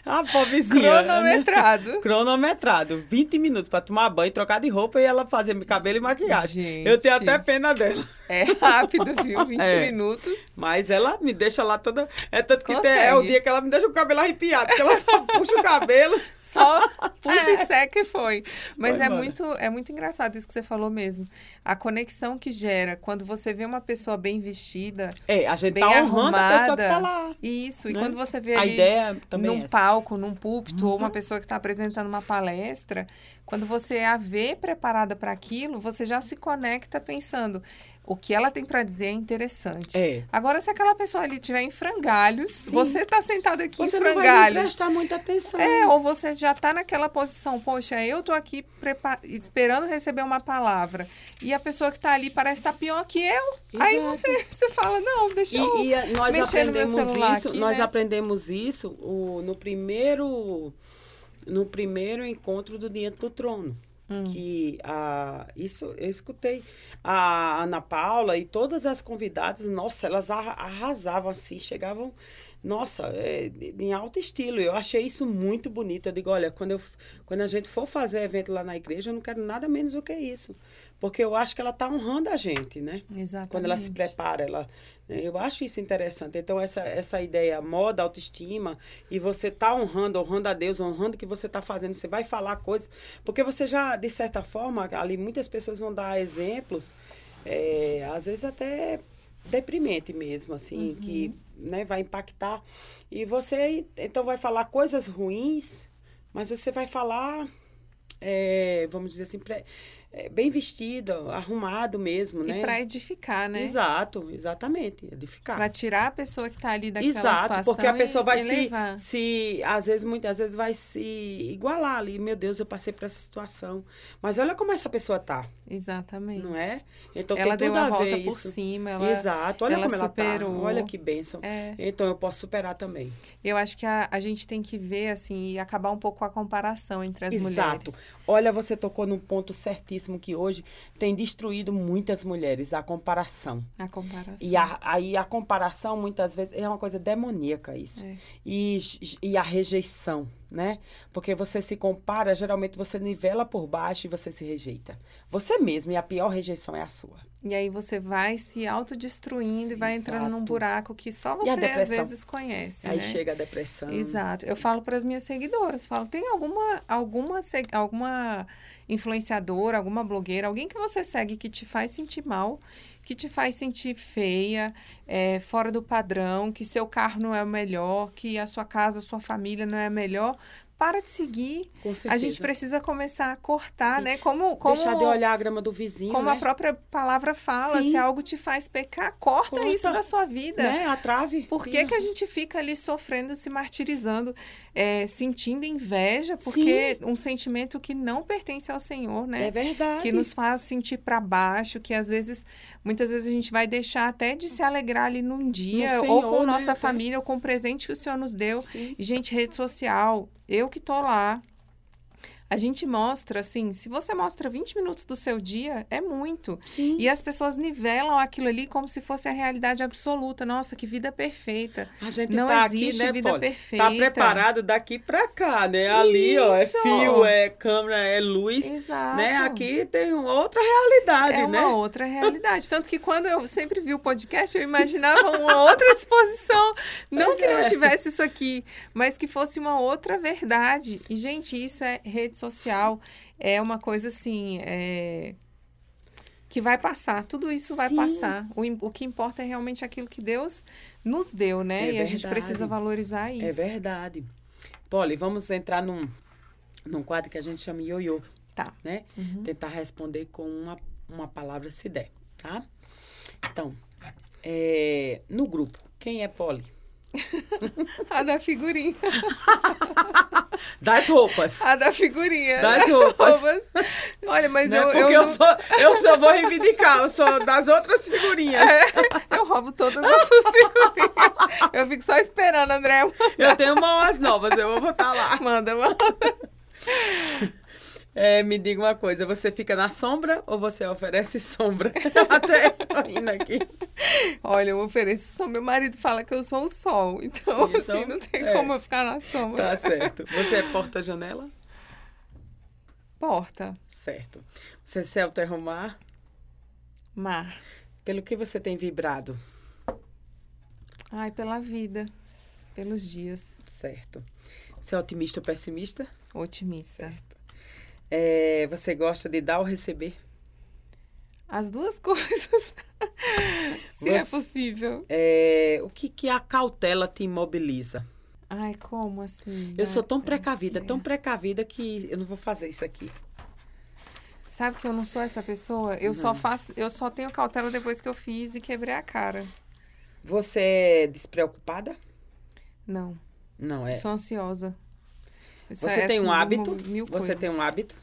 Ah, pobrezinha. né? Cronometrado. Cronometrado, 20 minutos para tomar banho, trocar de roupa e ela fazer cabelo e maquiagem. Gente. Eu tenho até pena dela. É rápido, viu? 20 É. minutos. Mas ela me deixa lá toda. É tanto que tem- é o dia que ela me deixa o cabelo arrepiado, porque ela só puxa o cabelo. Só puxa e seca e foi. Mas Vai é embora. muito, é muito engraçado isso que você falou mesmo. A conexão que gera quando você vê uma pessoa bem vestida. É, a gente Bem tá honrando a pessoa que tá arrumada. lá. Isso. E Né? quando você vê A ali ideia também num é. Palco, num púlpito, ou uma Uhum. pessoa que está apresentando uma palestra, quando você a vê preparada para aquilo, você já se conecta pensando. O que ela tem para dizer é interessante. É. Agora, se aquela pessoa ali estiver em frangalhos, Sim. você está sentado aqui Você em não vai nem frangalhos. prestar muita atenção. É, ou você já está naquela posição, poxa, eu tô aqui esperando receber uma palavra e a pessoa que está ali parece estar pior que eu. Aí Exato. você, você fala, não, deixa eu... E, e a- nós mexer no meu celular isso, aqui, nós né? aprendemos isso o- no primeiro no primeiro encontro do Diante do Trono. Hum. que a, isso eu escutei a Ana Paula e todas as convidadas, nossa, elas arra- arrasavam assim, chegavam, nossa, é, em alto estilo. Eu achei isso muito bonito. Eu digo, olha, quando, eu, quando a gente for fazer evento lá na igreja, eu não quero nada menos do que isso. Porque eu acho que ela está honrando a gente, né? Exatamente. Quando ela se prepara, ela, eu acho isso interessante. Então, essa, essa ideia, moda, autoestima, e você tá honrando, honrando a Deus, honrando o que você tá fazendo, você vai falar coisas. Porque você já, de certa forma, ali muitas pessoas vão dar exemplos, é, às vezes até deprimente mesmo, assim, que né, vai impactar. E você, então, vai falar coisas ruins, mas você vai falar, é, vamos dizer assim, bem vestido, arrumado mesmo, né? E para edificar, né? Exato, exatamente, edificar. Para tirar a pessoa que está ali daquela Exato, situação porque a pessoa e vai se, se, às vezes, muitas vezes vai se igualar ali. Meu Deus, eu passei por essa situação. Mas olha como essa pessoa tá, Exatamente. não é? Então ela tem deu tudo a a volta por isso. cima, ela Exato, olha ela como ela superou. tá. Olha que bênção. é, Então eu posso superar também. eu acho que a, a gente tem que ver assim e acabar um pouco com a comparação entre as Exato. mulheres. Olha, você tocou num ponto certíssimo que hoje tem destruído muitas mulheres, a comparação. A comparação. E a, aí a comparação, muitas vezes, é uma coisa demoníaca isso. É. E, e a rejeição, né? Porque você se compara, geralmente você nivela por baixo e você se rejeita. Você mesmo, e a pior rejeição é a sua. E aí você vai se autodestruindo e vai entrando num Exato. buraco que só você às vezes conhece, Aí né? chega a depressão. Exato. Eu falo para as minhas seguidoras, falo, tem alguma alguma alguma influenciadora, alguma blogueira, alguém que você segue que te faz sentir mal, que te faz sentir feia, é, fora do padrão, que seu carro não é o melhor, que a sua casa, a sua família não é a melhor, para de seguir. Com A gente precisa começar a cortar, Sim. né? Como como Deixar de olhar a grama do vizinho, como né? a própria palavra fala, Sim. se algo te faz pecar, corta, Corta. isso da sua vida. Né? A trave. Por que, que a gente fica ali sofrendo, se martirizando, é, sentindo inveja? Porque um sentimento que não pertence ao Senhor, né? É verdade. que nos faz sentir para baixo, que às vezes, muitas vezes a gente vai deixar até de se alegrar ali num dia, No ou Senhor, com né, nossa até. família, ou com o presente que o Senhor nos deu. Sim. E, gente, rede social, eu que tô lá. A gente mostra, assim, se você mostra 20 minutos do seu dia, é muito. Sim. E as pessoas nivelam aquilo ali como se fosse a realidade absoluta. Nossa, que vida perfeita. A gente Não tá existe aqui, né, vida Polly? perfeita. Tá preparado daqui pra cá, né? Ali, ó, é Isso. fio, é câmera, é luz. Exato. Né? Aqui tem outra realidade, É né? uma outra realidade. Tanto que quando eu sempre vi o podcast, eu imaginava uma outra disposição. Não Pois que não é. tivesse isso aqui, mas que fosse uma outra verdade. E, gente, isso é rede social. É uma coisa assim. é, Que vai passar, tudo isso vai Sim. passar. O, o que importa é realmente aquilo que Deus nos deu, né? É e a gente verdade. precisa valorizar É isso. verdade. Polly, vamos entrar num, num quadro que a gente chama ioiô, Tá. né? Uhum. Tentar responder com uma, uma palavra se der, tá? Então, é, no grupo, quem é Polly? A da figurinha. Das roupas. A da figurinha. Das roupas. Roupas. Olha, mas né? eu, Porque eu, eu, não- sou, eu só vou reivindicar, eu sou das outras figurinhas. eu roubo todas as suas figurinhas. Eu fico só esperando, André. Eu tenho umas novas, eu vou botar lá. Manda, manda. É, me diga uma coisa, você fica na sombra ou você oferece sombra? Até tô rindo aqui. Olha, eu ofereço só. Meu marido fala que eu sou o sol. Então, Sim, assim, então, não tem é. como eu ficar na sombra. Tá certo. Você é porta-janela? Porta. Certo. Você é céu, terra ou mar? Mar. Pelo que você tem vibrado? Ai, pela vida. Pelos dias. Certo. Você é otimista ou pessimista? Otimista. Certo. É, você gosta de dar ou receber? As duas coisas. Se é Você- possível. É, o que, que a cautela te imobiliza? Ai, como assim? Eu sou tão Dá- precavida, é. tão precavida que eu não vou fazer isso aqui. Sabe que eu não sou essa pessoa? Eu só faço, eu só tenho cautela depois que eu fiz e quebrei a cara. Você é despreocupada? Não, Não, é. eu sou ansiosa. Isso Você é, tem assim, um durmo hábito? mil Você tem um coisas. hábito?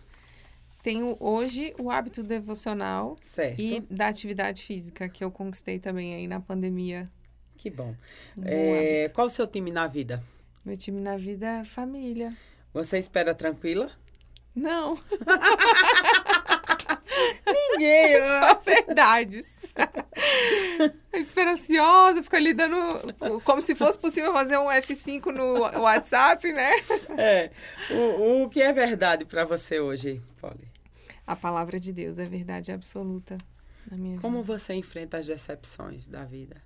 Tenho hoje o hábito devocional Certo. e da atividade física, que eu conquistei também aí na pandemia. Que bom. Um É, qual o seu time na vida? Meu time na vida é família. Você espera tranquila? Não. Ninguém. Só verdades. Espera ansiosa, fica ali dando. Como se fosse possível fazer um F5 no WhatsApp, né? É. O, o que é verdade para você hoje, Polly? A palavra de Deus é verdade absoluta na minha Como vida. você enfrenta as decepções da vida?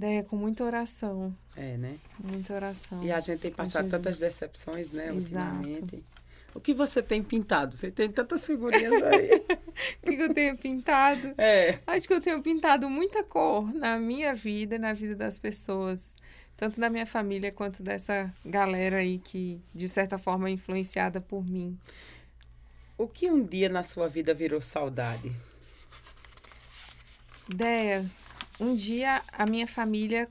É, com muita oração. É, né? Muita oração. E a gente tem passado tantas decepções, né, Exato. ultimamente. O que você tem pintado? Você tem tantas figurinhas aí. O que eu tenho pintado? é. Acho que eu tenho pintado muita cor na minha vida e na vida das pessoas. Tanto da minha família quanto dessa galera aí que, de certa forma, é influenciada por mim. O que um dia na sua vida virou saudade? Ideia, um dia a minha família,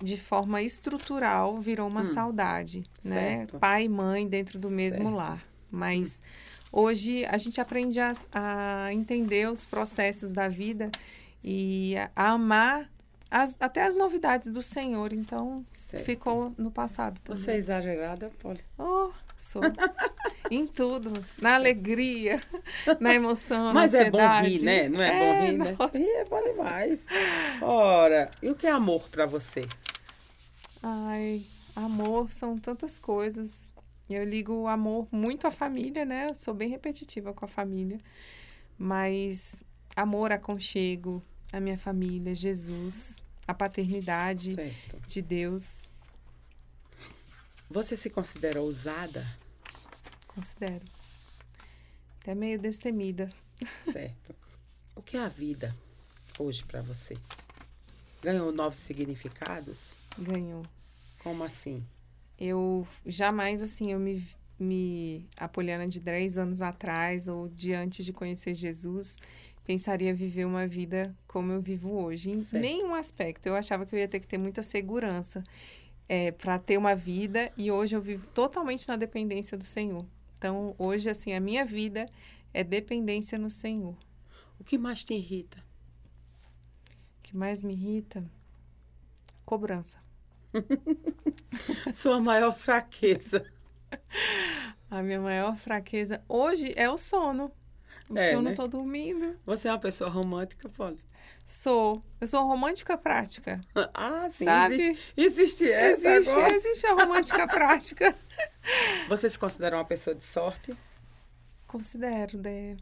de forma estrutural, virou uma Hum, saudade, né? certo. Pai e mãe dentro do mesmo Certo. lar. Mas hoje a gente aprende a, a entender os processos da vida e a, a amar as- até as novidades do Senhor. Então, Certo. ficou no passado também. Você é exagerada, Polly? Oh, sou. em tudo. Na alegria, na emoção, Mas na é bom ansiedade. rir, né? Não é, bom rir, né? Rir é bom demais. Ora, e o que é amor pra você? Ai, amor são tantas coisas. Eu ligo o amor muito à família, né? Eu sou bem repetitiva com a família. Mas amor, aconchego, a minha família, Jesus, a paternidade Certo. de Deus, Você se considera ousada? considero. Até meio destemida. Certo. O que é a vida hoje pra você? Ganhou novos significados? Ganhou. Como assim? Eu jamais, assim, eu me, me a Poliana de 10 anos atrás ou de antes de conhecer Jesus, pensaria viver uma vida como eu vivo hoje. Em Certo. nenhum aspecto. Eu achava que eu ia ter que ter muita segurança é, para ter uma vida e hoje eu vivo totalmente na dependência do Senhor. Então, hoje, assim, a minha vida é dependência no Senhor. O que mais te irrita? Que mais me irrita? Cobrança. Sua maior fraqueza. A minha maior fraqueza hoje é o sono. Porque É, eu não né? tô dormindo. Você é uma pessoa romântica, Polly? Sou. Eu sou romântica prática. Ah, sim. Sabe? Existe, existe essa existe, agora. existe a romântica prática. Você se considera uma pessoa de sorte? Considero, né?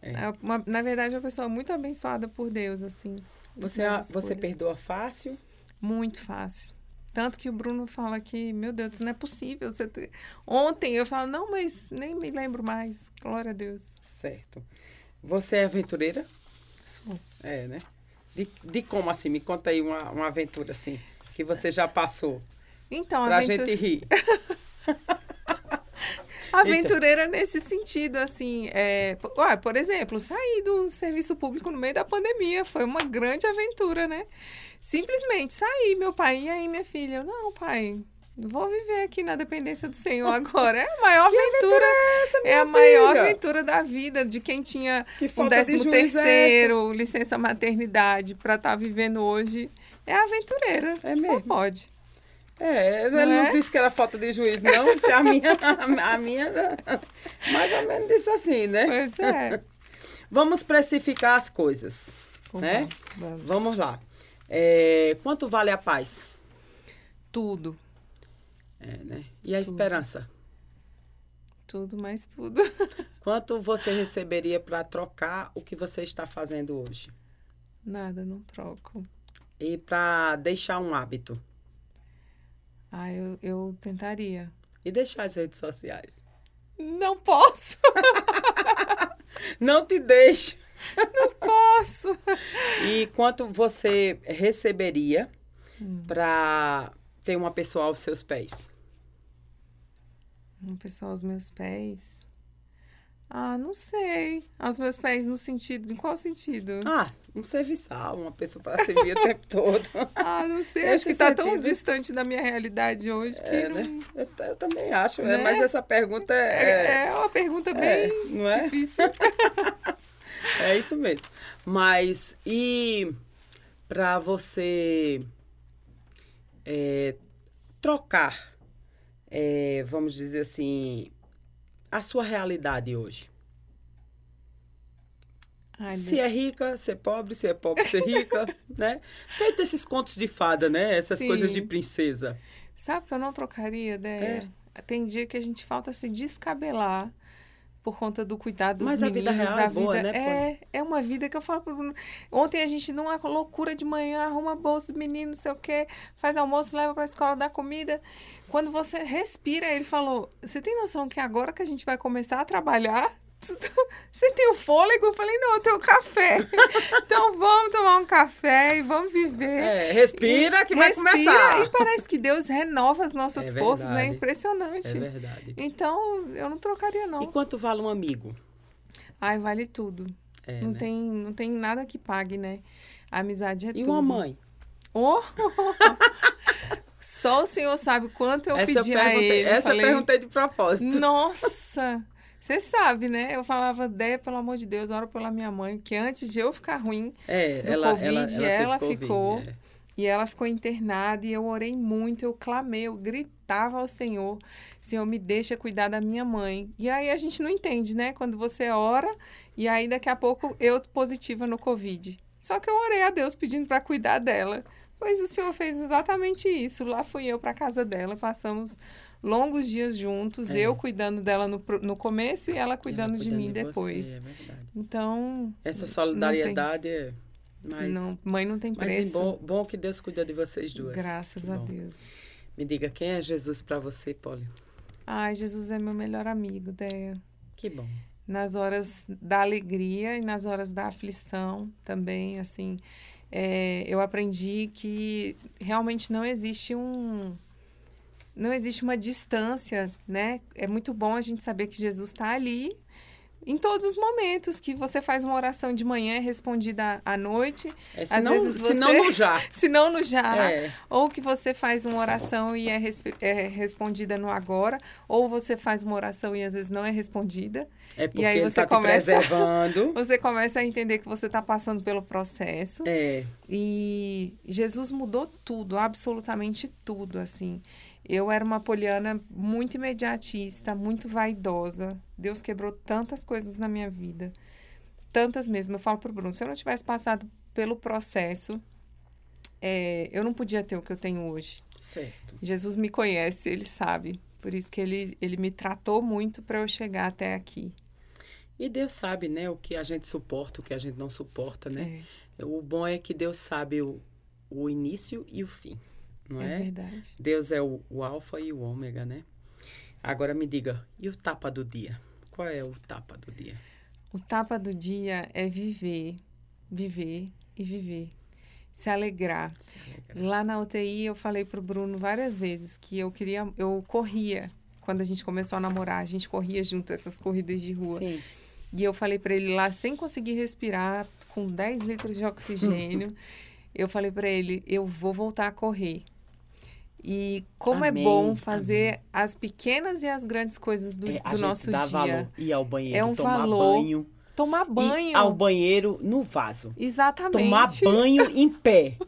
É. É uma- na verdade, é uma pessoa muito abençoada por Deus, assim. Você, você perdoa fácil? Muito fácil. Tanto que o Bruno fala que, meu Deus, não é possível. Você ter... Ontem eu falo, não, mas nem me lembro mais. Glória a Deus. Certo. Você é aventureira? Sou. É, né? De, de como assim? Me conta aí uma, uma aventura assim, que você já passou. Então, Pra aventu- gente rir. Aventureira nesse sentido, assim, é, ué, por exemplo, sair do serviço público no meio da pandemia foi uma grande aventura, né? Simplesmente sair, meu pai, e aí, minha filha? Eu, não, pai, vou viver aqui na dependência do Senhor agora. É a maior aventura, Essa é a maior aventura da vida de quem tinha Que um décimo é terceiro, licença maternidade, para estar vivendo hoje. É aventureira, É só mesmo? pode. É, ele Não não é? disse que era falta de juiz, não, porque a minha, a minha era mais ou menos disse assim, né? Pois é. Vamos precificar as coisas, né? Vamos. Vamos lá. É, quanto vale a paz? Tudo. É, né? E a Tudo. esperança? Tudo, mais tudo. Quanto você receberia para trocar o que você está fazendo hoje? Nada, não troco. E para deixar um hábito? Ah, eu, eu tentaria. E deixar as redes sociais? Não posso, Não te deixe. posso. E quanto você receberia Hum. para ter uma pessoa aos seus pés? Uma pessoa aos meus pés. Ah, não sei. Aos meus pés no sentido, em qual sentido? Ah, um serviçal, uma pessoa para servir o tempo todo. Ah, não sei. Esse Acho que tá tão distante da minha realidade hoje que É, não... né? Eu, eu também acho, né? Né? mas essa pergunta é, é, é uma pergunta é, bem é? difícil. É isso mesmo. Mas e para você é, trocar, é, vamos dizer assim, a sua realidade hoje? Ai, se é rica, ser pobre, se é pobre, ser rica, né? Feito esses contos de fada, né? Essas Sim. coisas de princesa. Sabe que eu não trocaria, Déia? Tem dia que a gente falta se descabelar por conta do cuidado dos Mas a meninos, vida real da é boa, vida. né, é, é uma vida que eu falo pro Bruno. Ontem a gente, numa loucura de manhã, arruma bolsa, menino, não sei o quê, faz almoço, leva pra escola, dá comida. Quando você respira, ele falou: Você tem noção que agora que a gente vai começar a trabalhar, você tem o fôlego? Eu falei, não, eu tenho café. então vamos tomar um café e vamos viver. É, respira que vai Respira, começar. E parece que Deus renova as nossas É forças, né? verdade. Impressionante. É verdade. Então, eu não trocaria, não. E quanto vale um amigo? Ai, vale tudo. É, não, né? tem, não tem nada que pague, né? A amizade é E tudo. uma mãe? Oh! Só o Senhor sabe quanto eu essa pedi eu a ele. essa Falei, eu perguntei de propósito. Nossa! Você sabe, né? Eu falava, Déia, pelo amor de Deus, ora pela minha mãe, que antes de eu ficar ruim, É, do ela, Covid, ela, ela, ela Covid, ficou. é. E ela ficou internada e eu orei muito, eu clamei, eu gritava ao Senhor, Senhor, me deixa cuidar da minha mãe. E aí a gente não entende, né? Quando você ora e aí daqui a pouco eu positiva no Covid. Só que eu orei a Deus pedindo para cuidar dela. Pois o Senhor fez exatamente isso. Lá fui eu para casa dela, passamos longos dias juntos, É. eu cuidando dela no, no começo e ela cuidando de cuidando mim você, depois. é verdade. Então, Essa não solidariedade é. tem- Mas, não, mãe não tem mas preço. é bom, bom que Deus cuida de vocês duas. Graças a. Deus. Me diga, quem é Jesus para você, Polly? Ai, Jesus é meu melhor amigo, Deia. Que bom. Nas horas da alegria e nas horas da aflição também, assim. É, eu aprendi que realmente não existe um. Não existe uma distância, né? É muito bom a gente saber que Jesus está ali em todos os momentos, que você faz uma oração de manhã é respondida à noite, É, Às se não, vezes se não você- no já. se não no já. É, Ou que você faz uma oração e é, respe- é respondida no agora, ou você faz uma oração e às vezes não é respondida. é porque aí ele você tá começa- preservando. Você começa a entender que você está passando pelo processo. É, E Jesus mudou tudo, absolutamente tudo, assim. Eu era uma poliana muito imediatista, muito vaidosa. Deus quebrou tantas coisas na minha vida. Tantas mesmo. Eu falo pro Bruno, se eu não tivesse passado pelo processo, é, eu não podia ter o que eu tenho hoje. certo. Jesus me conhece, ele sabe. Por isso que ele, ele me tratou muito para eu chegar até aqui. E Deus sabe, né, o que a gente suporta, o que a gente não suporta, né? É, O bom é que Deus sabe o, o início e o fim, não é é? verdade. Deus é o, o alfa e o ômega, né? Agora me diga, e o tapa do dia? Qual é o tapa do dia? O tapa do dia é viver, viver e viver. Se alegrar. Se alegra. Lá na UTI eu falei pro Bruno várias vezes que eu queria, eu corria quando a gente começou a namorar, a gente corria junto essas corridas de rua. Sim, E eu falei pra ele lá sem conseguir respirar, com 10 litros de oxigênio, eu falei pra ele, eu vou voltar a correr. E como Amém, é bom fazer as pequenas e as grandes coisas do, é, do nosso dá dia. valor. Ir ao banheiro, É um tomar valor. banho. Tomar banho. Ir ao banheiro no vaso. Exatamente. Tomar banho em pé.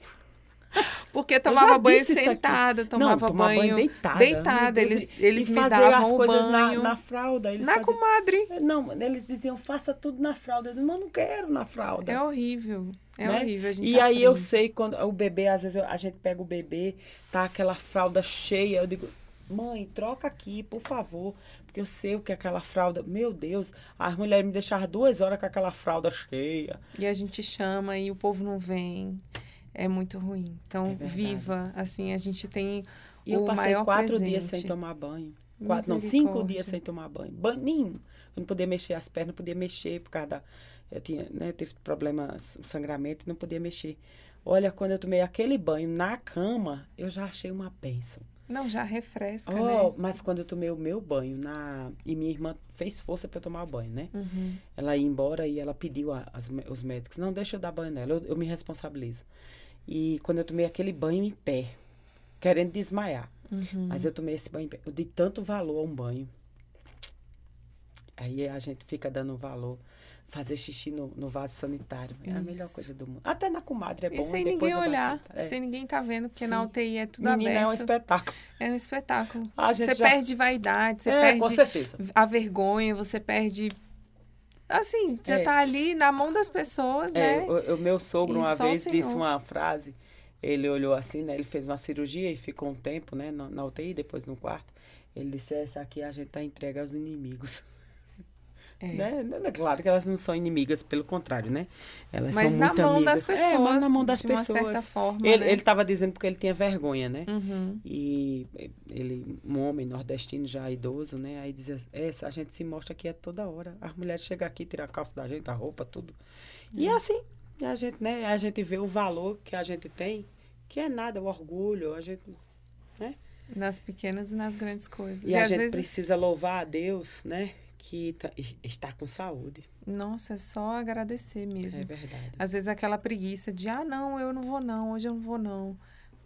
Porque tomava banho sentada, tomava não, tomar banho, banho deitada. deitada. Deus, Eles, eles e me davam as coisas na, banho. na fralda. Eles na faziam... comadre. Não, eles diziam, faça tudo na fralda. Eu disse, mas não quero na fralda. É horrível. É né? horrível. A gente E aí eu aprende. sei quando o bebê, às vezes a gente pega o bebê, tá aquela fralda cheia, eu digo, mãe, troca aqui, por favor, porque eu sei o que é aquela fralda. Meu Deus, as mulheres me deixaram duas horas com aquela fralda cheia. E a gente chama e o povo não vem. É muito ruim. Então, É viva. Assim, a gente tem E eu passei quatro presente. dias sem tomar banho. Quatro, não, cinco dias sem tomar banho. Banho nenhum. Eu não podia mexer as pernas, não podia mexer por causa da. Eu tinha, né, eu tive problemas, sangramento, não podia mexer. Olha, quando eu tomei aquele banho na cama, eu já achei uma bênção. Não, já refresca, Oh, né? mas quando eu tomei o meu banho na e minha irmã fez força para eu tomar banho, né? Uhum. Ela ia embora e ela pediu a, as mé- os médicos, não deixa eu dar banho nela, eu, eu me responsabilizo. E quando eu tomei aquele banho em pé, querendo desmaiar, Uhum. mas eu tomei esse banho em pé, eu dei tanto valor a um banho. Aí a gente fica dando valor. Fazer xixi no, no vaso sanitário. É a melhor coisa do mundo. Até na comadre é bom. E sem ninguém olhar. É. sem ninguém tá vendo, porque na Sim. UTI é tudo Menina, é um aberto. espetáculo. É um espetáculo. Você já- perde vaidade, você é, perde a vergonha, você perde. Assim, você É. tá ali na mão das pessoas, É, né? o, o meu sogro E uma vez disse uma frase. Ele olhou assim, né? Ele fez uma cirurgia e ficou um tempo, né? Na, na UTI, depois no quarto. Ele disse, essa aqui a gente tá entregue aos inimigos. É. Né? É Claro que elas não são inimigas, pelo contrário, né? Elas Mas são na muito mão amigas. das pessoas. É, mas na mão das de uma pessoas. certa forma. Ele, né? ele tava dizendo porque ele tinha vergonha, né? Uhum. E ele, um homem nordestino já idoso, né? Aí dizia, essa a gente se mostra aqui a toda hora. As mulheres chegam aqui, tiram a calça da gente, a roupa, tudo. E é assim, e a gente, né? A gente vê o valor que a gente tem, que é nada, o orgulho, a gente, Nas pequenas e nas grandes coisas. e, E, a gente vezes, precisa louvar a Deus, né? Que tá- está com saúde. nossa, é só agradecer mesmo. É verdade. Às vezes aquela preguiça de, ah, não, eu não vou não, hoje eu não vou não.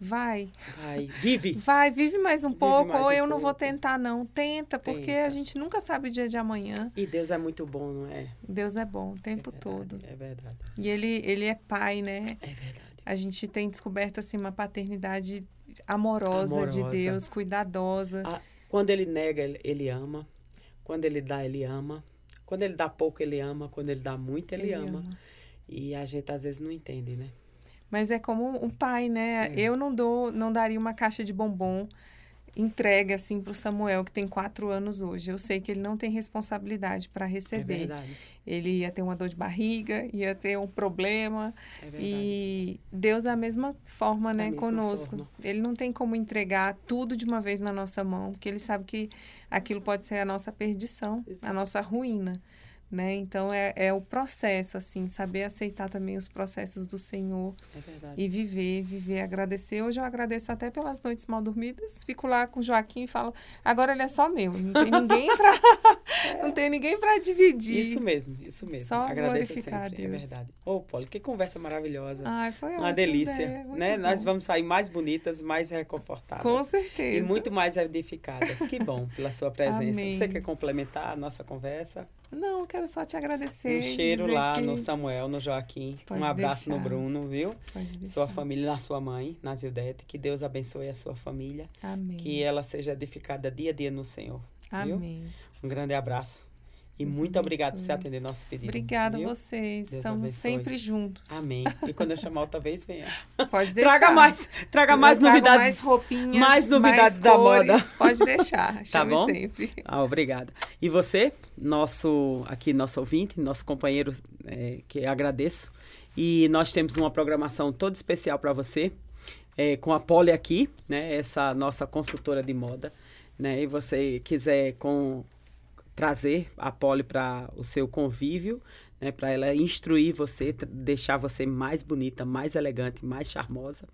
Vai, Vai, vive. vai, vive mais um Vive pouco, mais ou um eu não vou pouco. tentar não. Tenta, porque Tenta. a gente nunca sabe o dia de amanhã. E Deus é muito bom, não é? Deus é bom o tempo é verdade, todo. É verdade. E ele, ele é pai, né? É verdade. A gente tem descoberto, assim, uma paternidade amorosa, de Amorosa. Deus, cuidadosa. Ah, Quando ele nega, ele ama. Quando ele dá, ele ama. Quando ele dá pouco, ele ama. Quando ele dá muito, ele, ama. E a gente às vezes não entende, né? Mas é como um pai, né? É. Eu não dou, não daria uma caixa de bombom entregue assim pro Samuel, que tem quatro anos hoje. Eu sei que ele não tem responsabilidade para É receber. verdade. ele ia ter uma dor de barriga, ia ter um problema. É verdade. E Deus é a mesma forma, né, mesma conosco. forma. Ele não tem como entregar tudo de uma vez na nossa mão, porque ele sabe que aquilo pode ser a nossa perdição, a Exato. nossa ruína. Né? Então é, é o processo, assim, saber aceitar também os processos do Senhor É e viver, viver, agradecer. Hoje eu agradeço até pelas noites mal dormidas. Fico lá com o Joaquim e falo, agora ele é só meu, não tem ninguém para não tem ninguém para dividir. Isso mesmo, isso mesmo. Só Agradeço sempre, é verdade. Ô, Paulo, que conversa maravilhosa. Ai, foi Uma ótima delícia, ideia, né? Nós bom. vamos sair mais bonitas, mais reconfortadas. Com E certeza. muito mais edificadas. Que bom pela sua presença. Amém. Você quer complementar a nossa conversa? Não, eu quero só te agradecer. Um cheiro lá que- no Samuel, no Joaquim. Pode um abraço no deixar. Bruno, viu? Sua família, na sua mãe, na Zildete. Que Deus abençoe a sua família. Amém. Que ela seja edificada dia a dia no Senhor. viu? Amém. Um grande abraço. E Deus muito obrigado por você atender nosso pedido. Obrigada a vocês. Deus Estamos abençoe. sempre juntos. Amém. E quando eu chamar outra vez, venha. Pode deixar. Traga mais, traga mais Eu trago novidades. Mais roupinhas, mais novidades da cores. moda. Pode deixar. Tá bom? sempre. Ah, obrigada. E você, nosso aqui nosso ouvinte, nosso companheiro, é, que agradeço. E nós temos uma programação toda especial para você, é, com a Poli aqui, né? Essa nossa consultora de moda, né? E você quiser com trazer a Poli para o seu convívio, né? Para ela instruir você, deixar você mais bonita, mais elegante, mais charmosa.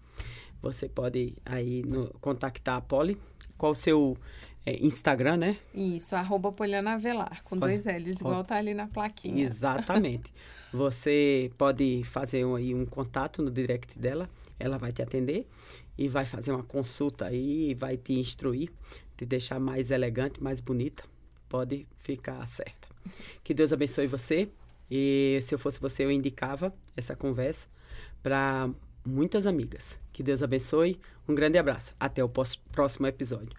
Você pode aí no- contactar a Poli. Qual o seu é, Instagram, né? Isso, arroba Poliana Avelar, com Olha, dois L's, igual tá ali na plaquinha. Exatamente. Você pode fazer um, aí um contato no direct dela, ela vai te atender e vai fazer uma consulta aí, vai te instruir, te deixar mais elegante, mais bonita. Pode ficar certa. Que Deus abençoe você. E se eu fosse você, eu indicava essa conversa para muitas amigas. Que Deus abençoe. Um grande abraço. Até o próximo episódio.